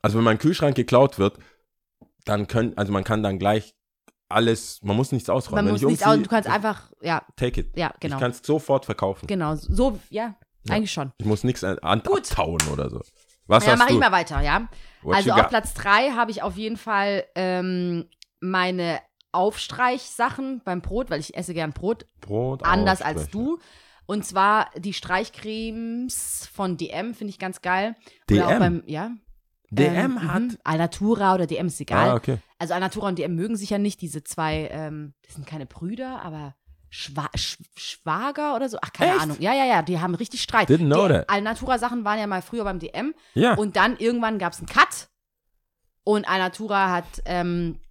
Also wenn mein Kühlschrank geklaut wird, dann können, also man kann dann gleich alles, man muss nichts ausräumen. Man Wenn muss ich nichts aus, du kannst einfach, ja, take it. ja, genau. Ich kann es sofort verkaufen. Genau, so, ja, eigentlich schon. Ich muss nichts an, an, Gut. abtauen oder so. Was ja, hast mach du? ich mal weiter, ja. What also auf? Platz 3 habe ich auf jeden Fall ähm, meine Aufstreichsachen beim Brot, weil ich esse gern Brot, Brot anders als du. Und zwar die Streichcremes von DM, finde ich ganz geil. Oder auch DM? beim, ja. DM ähm, hat. mhm. Alnatura oder DM ist egal. Ah, okay. Also Alnatura und DM mögen sich ja nicht, diese zwei, ähm, das sind keine Brüder, aber Schwa Sch Schwager oder so. Ach, keine Echt? Ahnung. Ja, ja, ja, die haben richtig Streit. Didn't know die that. Alnatura-Sachen waren ja mal früher beim DM Ja. und dann irgendwann gab es einen Cut und Alnatura hat ähm,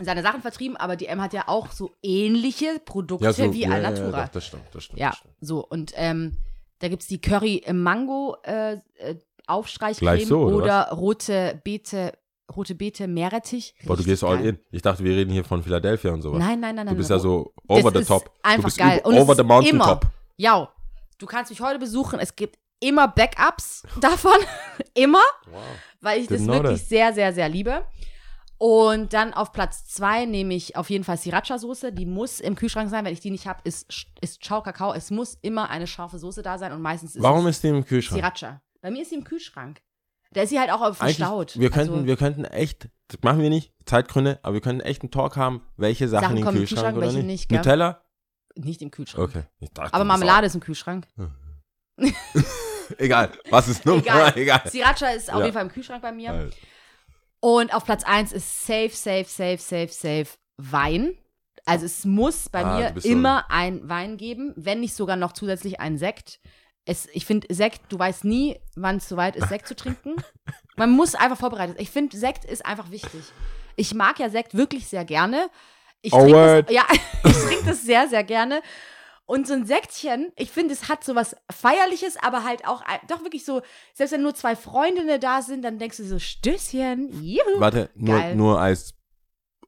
seine Sachen vertrieben, aber DM hat ja auch so ähnliche Produkte ja, so, wie ja, ja, Alnatura. doch, das stimmt, das stimmt. Ja, Das stimmt. so. Und ähm, da gibt es die Curry im Mango äh, äh, Aufstreichcreme so, oder oder rote Beete, rote Beete Meerrettich. Boah, du gehst all geil. in. Ich dachte, wir reden hier von Philadelphia und sowas. Nein, nein, nein, nein. Du bist nein. ja so over Das the ist top. einfach du bist geil. Und over ist the mountain immer- top. Ja, du kannst mich heute besuchen. Es gibt immer Backups davon. immer. Wow. weil ich Didn't das know wirklich that. sehr, sehr, sehr liebe. Und dann auf Platz zwei nehme ich auf jeden Fall Sriracha-Soße. Die muss im Kühlschrank sein. Wenn ich die nicht habe, ist, ist Ciao Kakao. Es muss immer eine scharfe Soße da sein und meistens ist Warum ist die im Kühlschrank? Sriracha. Bei mir ist sie im Kühlschrank. Da ist sie halt auch Eigentlich, verstaut. wir könnten, also, wir könnten echt, das machen wir nicht, Zeitgründe, aber wir könnten echt einen Talk haben, welche Sachen, Sachen im kommen im Kühlschrank, Kühlschrank, oder welche nicht. nicht? Nutella? nicht im Kühlschrank. Okay. Dachte, Aber Marmelade ist im Kühlschrank. Egal, was ist Nummer? Egal. Egal. Sriracha ist auf Ja. jeden Fall im Kühlschrank bei mir. Alter. Und auf Platz 1 ist safe, safe, safe, safe, safe Wein. Also es muss bei Ah, mir bist so immer ein Wein geben, wenn nicht sogar noch zusätzlich ein Sekt. Es, ich finde Sekt, du weißt nie, wann es soweit ist, Sekt zu trinken. Man muss einfach vorbereitet. Ich finde, Sekt ist einfach wichtig. Ich mag ja Sekt wirklich sehr gerne. Ich Oh, trinke word. das, ja, ich trinke das sehr, sehr gerne. Und so ein Sektchen, ich finde, es hat so was Feierliches, aber halt auch doch wirklich so, selbst wenn nur zwei Freundinnen da sind, dann denkst du so, Stößchen, juhu. Warte, nur, Geil. nur als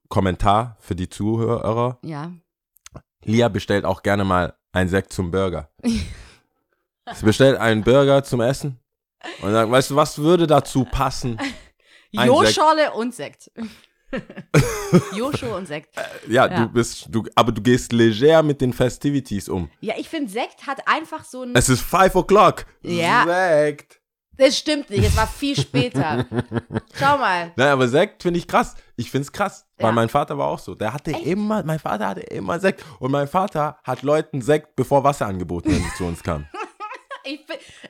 Kommentar für die Zuhörer. Ja. Lia bestellt auch gerne mal einen Sekt zum Burger. Sie bestellt einen Burger zum Essen und sagt, weißt du, was würde dazu passen? Joschorle und Sekt. Joscho und Sekt. Ja, Ja. du bist, du, aber du gehst leger mit den Festivities um. Ja, ich finde, Sekt hat einfach so ein. Es ist 5 o'clock. Ja. Sekt. Das stimmt nicht, es war viel später. Schau mal. Nein, aber Sekt finde ich krass. Ich finde es krass, weil Ja. mein Vater war auch so. Der hatte Echt? immer, mein Vater hatte immer Sekt. Und mein Vater hat Leuten Sekt, bevor Wasser angeboten, wenn sie zu uns kamen. Ich,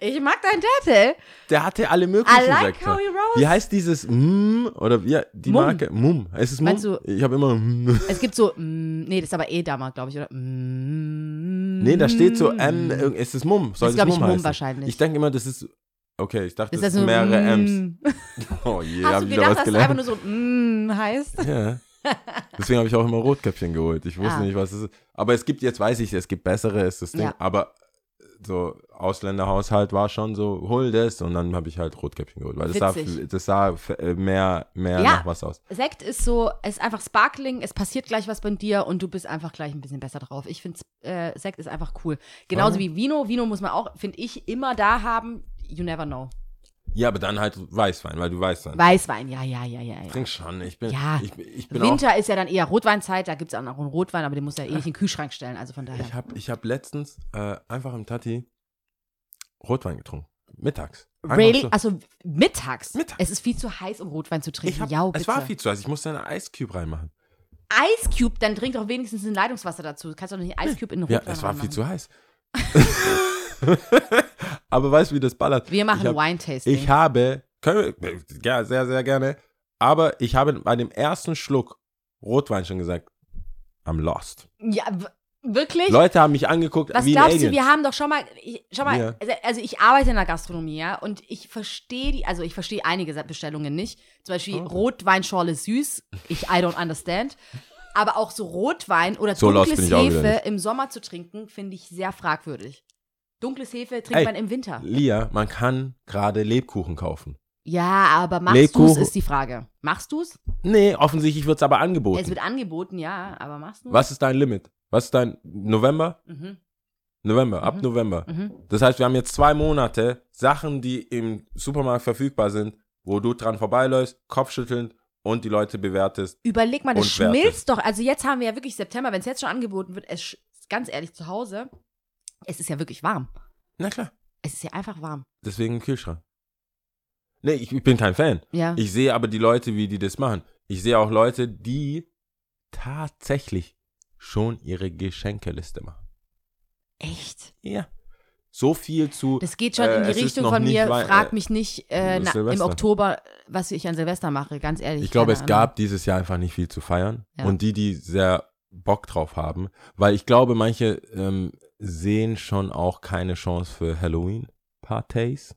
ich mag deinen Dad, Der hatte alle möglichen I like Sekte. how he rolls. Wie heißt dieses mm, oder wie die Mumm. Marke? Ist es Mumm? Meinst du- ich habe immer mm. Es gibt so, mm, nee, das ist aber Edama, glaube ich, oder? Mm, Nee, da steht so M, irg- ist es Mumm? Soll Das ist, es glaube ich, wahrscheinlich. Ich denke immer, das ist Okay, ich dachte, ist das, das sind so, mehrere M's. mm. Oh je, Hast hab du ich gedacht, was dass es einfach gelernt. nur so mm heißt? Ja. Deswegen habe ich auch immer Rotkäppchen geholt. Ich wusste Ah. nicht, was es ist. Aber es gibt, jetzt weiß ich, es gibt bessere, ist das Ding. Ja. Aber so Ausländerhaushalt war schon so, hol das. Und dann habe ich halt Rotkäppchen geholt. Weil das sah, das sah äh, mehr, mehr Ja. nach was aus. Sekt ist so, es ist einfach Sparkling, es passiert gleich was bei dir und du bist einfach gleich ein bisschen besser drauf. Ich finde, äh, Sekt ist einfach cool. Genauso Ja. wie Vino. Vino muss man auch, finde ich, immer da haben. You never know. Ja, aber dann halt Weißwein, weil du Weißwein. Weißwein, ja, ja, ja, ja. ja. Trink schon. Ich bin, Ja. ich, ich bin auch Winter ist ja dann eher Rotweinzeit, da gibt es auch noch einen Rotwein, aber den muss ja eh nicht in den Kühlschrank stellen, also von daher. Ich habe ich hab letztens äh, einfach im Tati Rotwein getrunken. Mittags. Really? so. Also mittags. Mittags. Es ist viel zu heiß, um Rotwein zu trinken. Hab, ja, es bitte. war viel zu heiß. Ich musste eine Ice Cube reinmachen. Ice Cube, dann trink doch wenigstens ein Leitungswasser dazu. Du kannst doch nicht Ice Cube in den Ja, Rotwein es war viel zu heiß. Aber weißt du, wie das ballert? Wir machen hab, Wine-Tasting. Ich habe, können wir, ja, sehr, sehr gerne. Aber ich habe bei dem ersten Schluck Rotwein schon gesagt, I'm lost. ja, wirklich? Leute haben mich angeguckt Was wie glaubst du, wir haben doch schon mal, ich, schau mal, Ja. also- also ich arbeite in der Gastronomie, ja, und ich verstehe die, also ich verstehe einige Bestellungen nicht. Zum Beispiel Oh. Rotweinschorle süß, ich I don't understand. Aber auch so Rotwein oder So dunkles Hefe im Sommer zu trinken, finde ich sehr fragwürdig. Dunkles Hefe trinkt Ey. man im Winter. Lia, man kann gerade Lebkuchen kaufen. Ja, aber machst Lebkuchen- du's, ist die Frage. Machst du's? Nee, offensichtlich wird es aber angeboten. Es wird angeboten, ja, aber machst du's? Was ist dein Limit? Was ist dein November? Mhm, November, ab Mhm. November. mhm. Das heißt, wir haben jetzt zwei Monate Sachen, die im Supermarkt verfügbar sind, wo du dran vorbeiläufst, Kopfschütteln und die Leute bewertest. Überleg mal, das schmilzt doch. Also jetzt haben wir ja wirklich September, wenn es jetzt schon angeboten wird, es ganz ehrlich zu Hause, es ist ja wirklich warm. Na klar, Es ist ja einfach warm. deswegen im Kühlschrank. Nee, ich, ich bin kein Fan. Ja. Ich sehe aber die Leute, wie die das machen. Ich sehe auch Leute, die tatsächlich schon ihre Geschenkeliste machen. Echt? Ja. So viel zu. Das geht schon Äh, in die ist Richtung von mir. Frag äh, mich nicht äh, na, im. Oktober, was ich an Silvester mache, ganz ehrlich. Ich glaube, es Ahnung. gab dieses Jahr einfach nicht viel zu feiern. Ja. Und die, die sehr Bock drauf haben, weil ich glaube, manche ähm, sehen schon auch keine Chance für Halloween-Partys.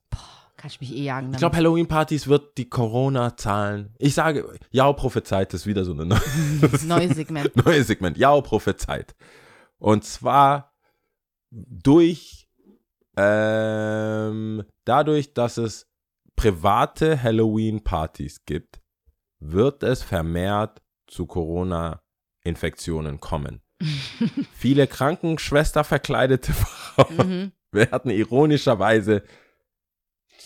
Kann ich mich eh jagen. Ich glaube, Halloween-Partys wird die Corona-Zahlen. Ich sage, ja, prophezeit ist wieder so eine neue, Neues Segment. neue Segment. Ja, prophezeit. Und zwar durch, ähm, dadurch, dass es private Halloween-Partys gibt, wird es vermehrt zu Corona-Infektionen kommen. Viele Krankenschwester verkleidete Frauen mhm. werden ironischerweise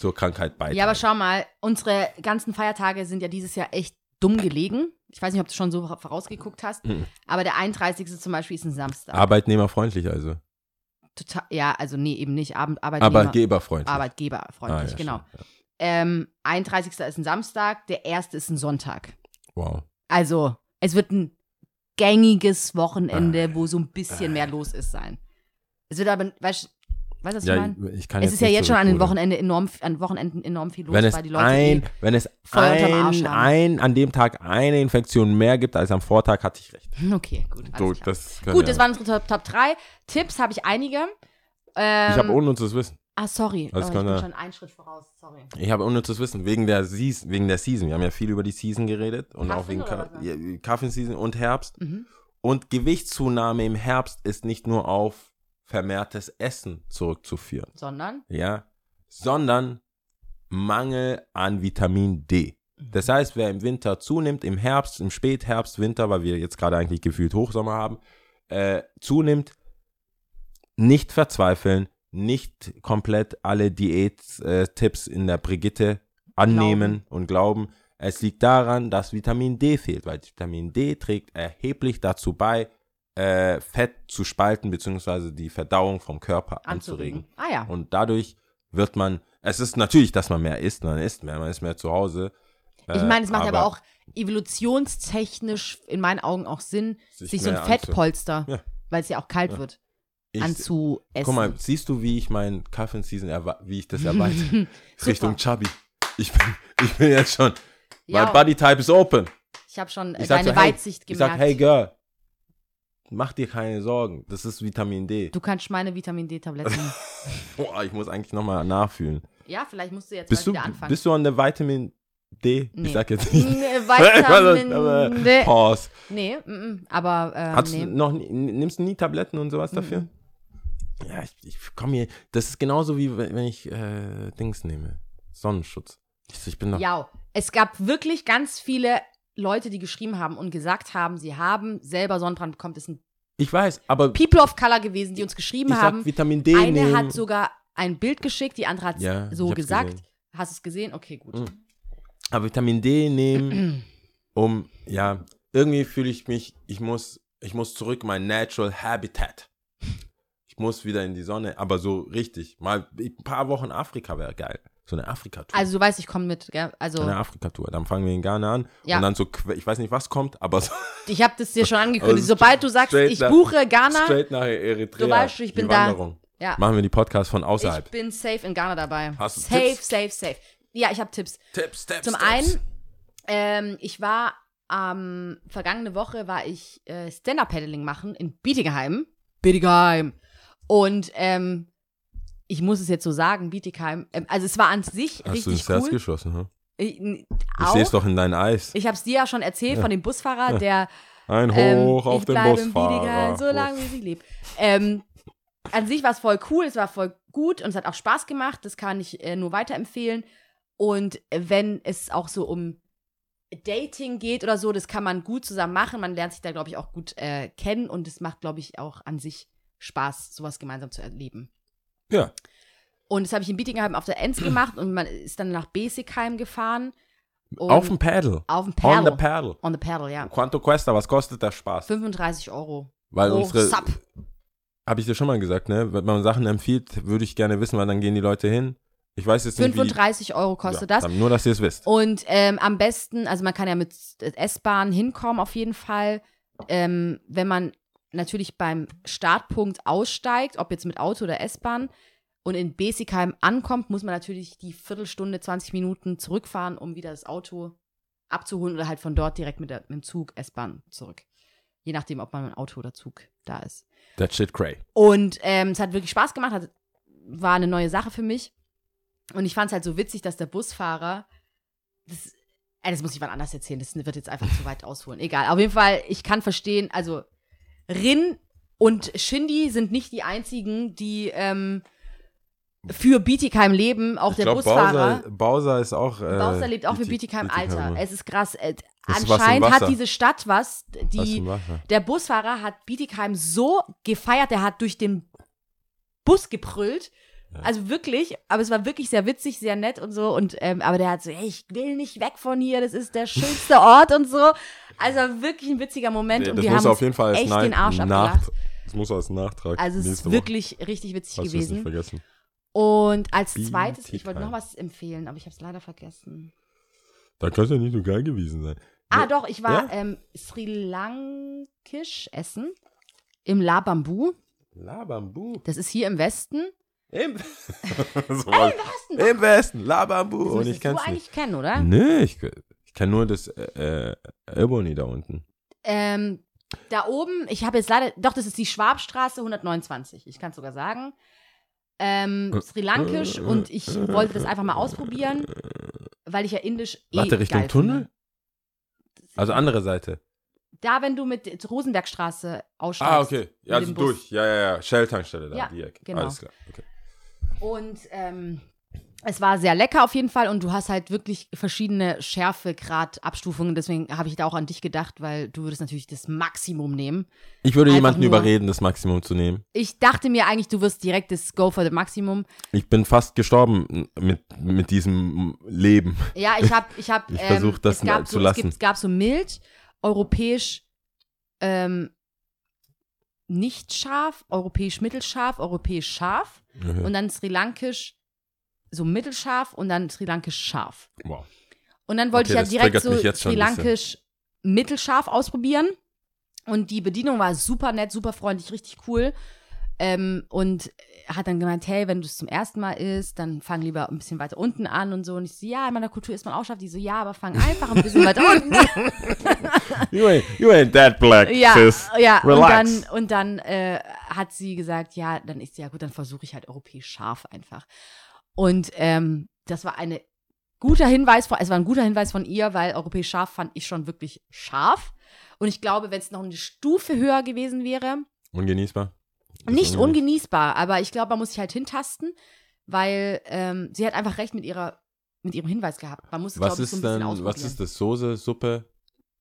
zur Krankheit beitragen. Ja, aber schau mal, unsere ganzen Feiertage sind ja dieses Jahr echt dumm gelegen. Ich weiß nicht, ob du schon so vorausgeguckt hast, Mhm. aber der 31. zum Beispiel ist ein Samstag. Arbeitnehmerfreundlich also. Total, ja, also nee, eben nicht. Abend, Arbeitnehmer, Arbeitgeberfreundlich. Arbeitgeberfreundlich, Ah, ja, genau. stimmt, ja. Ähm, 31. ist ein Samstag, der 1. ist ein Sonntag. Wow. Also, es wird ein gängiges Wochenende, Ah. wo so ein bisschen mehr los ist sein. Es wird aber, weißt du, weißt du, was ich Ja, meine? ich kann Es ist ja jetzt schon an den. Wochenende enorm, an Wochenenden enorm viel los, Wenn es weil die Leute ein, eh, wenn es ein, ein, an dem Tag eine Infektion mehr gibt als am Vortag, hatte ich recht. Okay, gut. So, das Gut, das waren unsere Top, Top 3. Tipps habe ich einige. Ähm, ich habe unnützes Wissen. Ah, sorry. Das oh, ich bin schon einen Schritt voraus. Sorry. Ich habe unnützes Wissen wegen der, Season, wegen der Season. Wir haben ja viel über die Season geredet und auch Kaffee wegen Ka ja, Kaffeeseason und Herbst. Mhm. Und Gewichtszunahme im Herbst ist nicht nur auf vermehrtes Essen zurückzuführen. Sondern? ja, sondern Mangel an Vitamin D. Mhm. Das heißt, wer im Winter zunimmt, im Herbst, im Spätherbst, Winter, weil wir jetzt gerade eigentlich gefühlt Hochsommer haben, äh, zunimmt, nicht verzweifeln, nicht komplett alle Diät-Tipps in der Brigitte annehmen und glauben. Es liegt daran, dass Vitamin D fehlt, weil Vitamin D trägt erheblich dazu bei, äh, Fett zu spalten, beziehungsweise die Verdauung vom Körper anzuregen. Ah ja. Und dadurch wird man, es ist natürlich, dass man mehr isst, man isst mehr, man ist mehr zu Hause. Ich Äh, meine, es macht aber, auch evolutionstechnisch in meinen Augen auch Sinn, Sich sich, so ein Fettpolster, Ja. weil es ja auch kalt wird. Ich- anzuessen. Guck mal, siehst du, wie ich meinen Kaffee in Season, wie ich das erweitere? Richtung Chubby. Ich bin, ich bin jetzt schon, Ja, my body type is open. ich habe schon äh, Ich deine so, hey, Weitsicht Ich gemerkt. sag, hey Girl, mach dir keine Sorgen. Das ist Vitamin D. Du kannst meine Vitamin D-Tabletten. Boah, ich muss eigentlich nochmal nachfühlen. ja, vielleicht musst du jetzt Bist mal du, wieder anfangen. bist du an der Vitamin D? Nee. Ich sag jetzt nicht. Vitamin D. Pause. Nee, mm, mm, aber ähm, Hast nee. du noch nimmst du nie Tabletten und sowas dafür? Ja, ich, ich komme hier. Das ist genauso wie wenn ich äh, Dings nehme. Sonnenschutz. Ich, ich bin noch. Ja, es gab wirklich ganz viele Leute, die geschrieben haben und gesagt haben, sie haben selber Sonnenbrand bekommen. Das sind Ich weiß, aber People of Color gewesen, die uns geschrieben ich haben. sag Vitamin D Eine nehmen. hat sogar ein Bild geschickt, die andere hat Ja, so gesagt. gesehen. Hast du es gesehen? Okay, gut. Mhm. aber Vitamin D nehmen, um ja irgendwie fühle ich mich. Ich muss, ich muss zurück in mein Natural Habitat. Ich muss wieder in die Sonne, aber so richtig. Mal ein paar Wochen Afrika wäre geil. So eine Afrika-Tour. Also du weißt, ich komme mit, gell? Also eine Afrika-Tour. Dann fangen wir in Ghana an Ja. und dann so, ich weiß nicht, was kommt, aber so ich habe das dir schon angekündigt. Also Sobald du sagst, ich nach- buche Ghana, straight nach Eritrea. Du weißt, ich bin da. Ja, Machen wir die Podcasts von ich außerhalb. bin safe in Ghana dabei. Hast du safe, Tipps? safe, safe. Ja, ich habe Tipps. Tipps, Tipps, Zum Tipps. einen, ähm, ich war am vergangene Woche war ich äh, Stand-Up-Paddling machen in Bietigheim. Bietigheim. Und ähm, ich muss es jetzt so sagen, Bietigheim. Ähm, also es war an sich Hast du richtig das Herz cool. geschlossen? Hm? Ich, Ich sehe es doch in deinen Eis. Ich habe es dir ja schon erzählt von dem Busfahrer, der Ein ähm, Hoch auf ich den Busfahrer. so lange wie ich lebe. Ähm, an sich war es voll cool, es war voll gut und es hat auch Spaß gemacht. Das kann ich äh, nur weiterempfehlen. Und wenn es auch so um Dating geht oder so, das kann man gut zusammen machen. Man lernt sich da, glaube ich, auch gut äh, kennen und es macht, glaube ich, auch an sich Spaß, sowas gemeinsam zu erleben. Ja. Und das habe ich in Bietigheim auf der Enz gemacht und man ist dann nach Besigheim gefahren. Auf dem Paddle. auf dem On the Paddle. paddle. On the Paddle, ja. Quanto cuesta? Was kostet der Spaß? 35 Euro. Weil pro unsere, Sub. habe ich dir schon mal gesagt, ne? Wenn man Sachen empfiehlt, würde ich gerne wissen, weil dann gehen die Leute hin. Ich weiß jetzt nicht, 35 Euro kostet ja, das. Nur, dass ihr es wisst. Und ähm, am besten, also man kann ja mit S-Bahn hinkommen auf jeden Fall. Ähm, wenn man natürlich beim Startpunkt aussteigt, ob jetzt mit Auto oder S-Bahn, und in Besigheim ankommt, muss man natürlich die Viertelstunde, 20 Minuten zurückfahren, um wieder das Auto abzuholen oder halt von dort direkt mit, der, mit dem Zug, S-Bahn zurück. Je nachdem, ob man mit Auto oder Zug da ist. That shit cray. Und ähm, es hat wirklich Spaß gemacht, hat, war eine neue Sache für mich. Und ich fand es halt so witzig, dass der Busfahrer, das, äh, das muss ich wann anders erzählen, das wird jetzt einfach zu weit ausholen. Egal, auf jeden Fall, ich kann verstehen, also Rin und Shindy sind nicht die einzigen, die ähm, für Bietigheim leben, auch Ich der glaube, Busfahrer. Bowser, Bowser ist auch. Äh, Bauser lebt auch für Bieti- Bietigheim, Bietigheim, Alter. Es ist krass. Äh, ist was anscheinend hat diese Stadt was, Was die Wasser. der Busfahrer hat Bietigheim so gefeiert, der hat durch den Bus gebrüllt. Also wirklich, aber es war wirklich sehr witzig, sehr nett und so. Und ähm, aber der hat so, hey, ich will nicht weg von hier, das ist der schönste Ort und so. Also wirklich ein witziger Moment Nee, und wir haben auf jeden Fall echt Nach- den Arsch abgelacht. Das muss als Nachtrag. Also es ist wirklich richtig witzig Woche. Hast es nicht gewesen. vergessen. Und als zweites, ich wollte noch was empfehlen, aber ich habe es leider vergessen. Da kann es ja nicht so geil gewesen sein. Ah, Ja. doch, ich war Ja? ähm, Sri Lankisch essen im La Bambu. Labambu. Das ist hier im Westen. Im, so was. Im Westen. Labambu. Das Und ich du eigentlich kennen, oder? Nee, ich, ich kenne nur das äh, äh, Ebony da unten. Ähm, da oben, ich habe jetzt leider, doch, das ist die Schwabstraße 129. Ich kann es sogar sagen. Ähm, Sri Lankisch und ich wollte das einfach mal ausprobieren, weil ich ja Indisch eh Warte, Richtung Tunnel? finde. Also andere Seite. Da, wenn du mit Rosenbergstraße aussteigst. Ah, okay. Ja, also durch. Ja, ja, ja. Shell-Tankstelle da, Ja, die Ecke. genau. Alles klar. Okay. Und ähm, es war sehr lecker auf jeden Fall und du hast halt wirklich verschiedene Schärfegrad-Abstufungen. Deswegen habe ich da auch an dich gedacht, weil du würdest natürlich das Maximum nehmen. Ich würde Einfach jemanden nur- überreden, das Maximum zu nehmen. Ich dachte mir eigentlich, du wirst direkt das Go for the Maximum. Ich bin fast gestorben mit, mit diesem Leben. Ja, ich habe, ich habe, Ich ähm, versuch, das es gab zu so, Es, lassen. gibt, es gab so mild, europäisch, ähm, nicht scharf, europäisch mittelscharf, europäisch scharf und dann Sri Lankisch so mittelscharf und dann Sri Lankisch scharf. Wow. Und dann wollte Okay, ich ja direkt so Sri. Lankisch mittelscharf ausprobieren. Und die Bedienung war super nett, super freundlich, richtig cool. Ähm, und hat dann gemeint, hey, wenn du es zum ersten Mal isst, dann fang lieber ein bisschen weiter unten an und so. Und ich so, ja, in meiner Kultur isst man auch scharf. Die so, ja, aber fang einfach ein bisschen weiter unten. You ain't, you ain't that black, ja, sis. ja. Und Relax. dann, und dann äh, hat sie gesagt, ja, dann ist sie ja gut, dann versuche ich halt europäisch scharf einfach. Und ähm, das war eine guter Hinweis von, es war ein guter Hinweis von ihr, weil europäisch scharf fand ich schon wirklich scharf. Und ich glaube, wenn es noch eine Stufe höher gewesen wäre, Ungenießbar? nicht Ungenieß- ungenießbar, aber ich glaube, man muss sich halt hintasten, weil ähm, sie hat einfach recht mit ihrer mit ihrem Hinweis gehabt. Man muss, Was glaube ich, so ein bisschen denn, ausprobieren. was ist das? Soße, Suppe?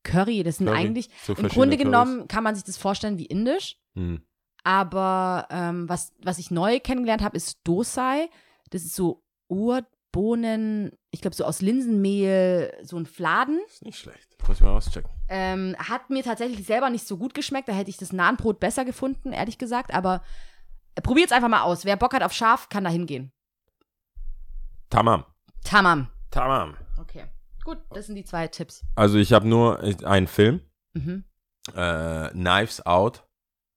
Curry, das sind Curry? eigentlich, So im Grunde Currys? genommen kann man sich das vorstellen wie indisch, Hm. aber ähm, was, was ich neu kennengelernt habe, ist Dosai. Das ist so Urbohnen, ich glaube so aus Linsenmehl, so ein Fladen. Ist nicht schlecht. Muss ich mal auschecken. Ähm, hat mir tatsächlich selber nicht so gut geschmeckt. Da hätte ich das Nahenbrot besser gefunden, ehrlich gesagt. Aber äh, probiert's einfach mal aus. Wer Bock hat auf scharf, kann da hingehen. Tamam. Tamam. Tamam. Okay. Gut, das sind die zwei Tipps. Also ich habe nur einen Film, Mhm. äh, Knives Out.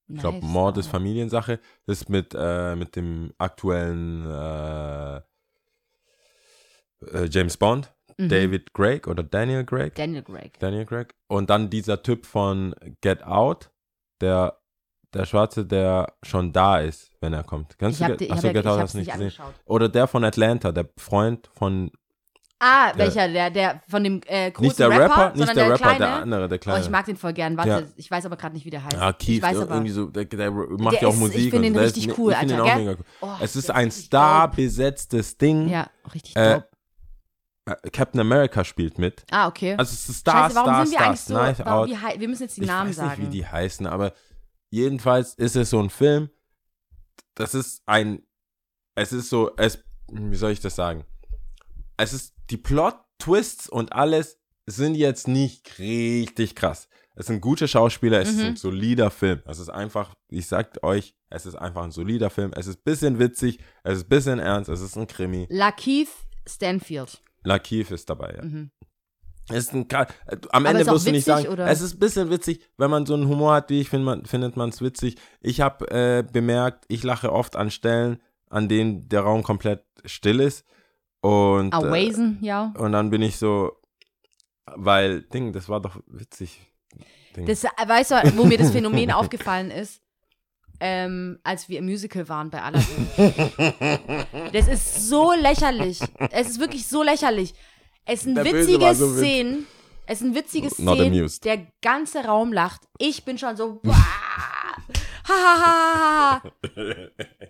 Ich glaube, Nice. Mord ist Familiensache. Das ist mit, äh, mit dem aktuellen äh, äh, James Bond, Mhm. David Craig oder Daniel Craig. Daniel Craig. Daniel Craig. Und dann dieser Typ von Get Out, der, der Schwarze, der schon da ist, wenn er kommt. Kannst Ich habe du hab, achso, ja- Get Out hast nicht gesehen? angeschaut. Oder der von Atlanta, der Freund von, Ah, Der- welcher? Der, der von dem äh, großen nicht der Rapper, Rapper, nicht der, der, Rapper, kleine. der andere, der Oh, kleine. ich mag den voll gern. Warte, Ja. ich weiß aber gerade nicht, wie der heißt. Ja, Keith, ich weiß aber. irgendwie so, der, der macht ja auch ist- ich Musik. find und den richtig ist, cool, ich find den Alter, auch mega cool. Oh, Es ist ein starbesetztes Ding. Ja, richtig Äh. Äh, Captain America spielt mit. Ah, okay. Also es ist Star, Scheiße, warum Star, sind wir Star, eigentlich so. Warum, wie, wir müssen jetzt die ich Namen weiß sagen. nicht, wie die heißen, aber jedenfalls ist es so ein Film. Das ist ein, es ist so, es, wie soll ich das sagen? Es ist die Plot-Twists und alles sind jetzt nicht richtig krass. Es sind gute Schauspieler, es ist Mhm. ein solider Film. Es ist einfach, ich sag euch, es ist einfach ein solider Film. Es ist ein bisschen witzig, es ist ein bisschen ernst, es ist ein Krimi. Lakeith Stanfield. Lakeith ist dabei, ja. Mhm. Es ist ein, am Ende ist wirst du nicht sagen, oder? es ist ein bisschen witzig, wenn man so einen Humor hat wie ich, find man, findet man es witzig. Ich habe äh, bemerkt, ich lache oft an Stellen, an denen der Raum komplett still ist. Und, äh, Awazen, ja. und dann bin ich so, weil, Ding, das war doch witzig. Ding. Das, äh, weißt du, wo mir das Phänomen aufgefallen ist? Ähm, als wir im Musical waren bei Aladdin. Das ist so lächerlich. Es ist wirklich so lächerlich. Es sind Der Böse witzige so witz- Szenen. Es sind witzige Not Szenen. amused. Der ganze Raum lacht. Ich bin schon so. "Wah, Ha, ha, ha, ha.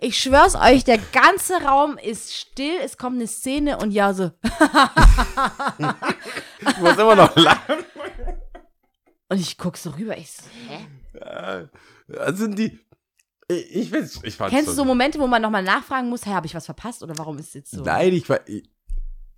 Ich schwör's euch, der ganze Raum ist still. Es kommt eine Szene und ja, so. ich muss immer noch lachen. Und ich guck so rüber. Ich so, hä? Das sind die, ich, ich, ich fand's Kennst du so Momente, wo man nochmal nachfragen muss, hey, habe ich was verpasst oder warum ist es jetzt so? Nein, ich war, ich,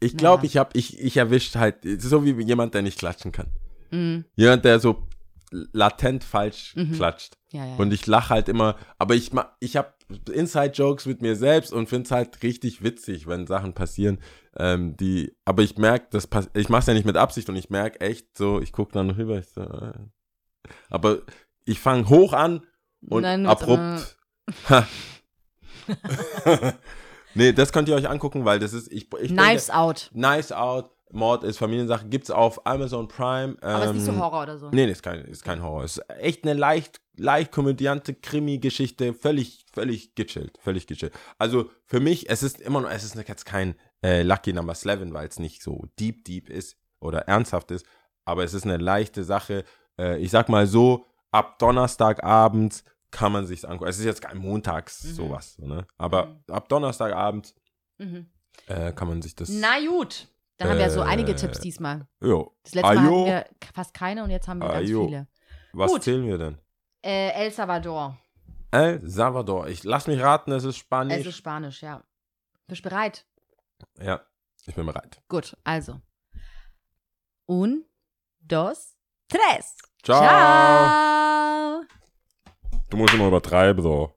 ich glaube, Ja. ich habe, ich, ich erwischt halt, so wie jemand, der nicht klatschen kann. Mhm. Jemand, der so latent falsch Mhm. klatscht. Ja, ja. Und ich lache halt immer, aber ich, ich habe Inside-Jokes mit mir selbst und finde es halt richtig witzig, wenn Sachen passieren, ähm, die, aber ich merke, das ich mache es ja nicht mit Absicht und ich merke echt so, ich gucke dann rüber, ich so, äh. aber ich fange hoch an und wird's abrupt. Ha. nee, das könnt ihr euch angucken, weil das ist, ich, ich Knives denke, Out. Nice Out, Mord ist Familiensache, gibt's auf Amazon Prime. Aber ist nicht so ähm, Horror oder so. Nee, nee, ist kein, ist kein Horror. Ist echt eine leicht, leicht komödiante Krimi-Geschichte. Völlig, völlig gechillt. Völlig gechillt. Also für mich, es ist immer noch, es ist jetzt kein äh, Lucky Number 11, weil es nicht so deep, deep ist oder ernsthaft ist. Aber es ist eine leichte Sache. Äh, ich sag mal so, ab Donnerstagabend kann man sich's angucken. Es ist jetzt kein Montags Mhm. sowas, so, ne? Aber ab Donnerstagabend Mhm. äh, kann man sich das. Na gut. Dann haben wir so einige Äh, Tipps diesmal. Jo. Das letzte Mal Ajo. hatten wir fast keine und jetzt haben wir ganz Ajo. viele. Was Gut. zählen wir denn? Äh, El Salvador. El Salvador. Ich lass mich raten, es ist Spanisch. Es ist Spanisch, ja. Bist du bereit? Ja, ich bin bereit. Gut, also. Un, dos, tres. Ciao. Ciao. Du musst immer übertreiben, so.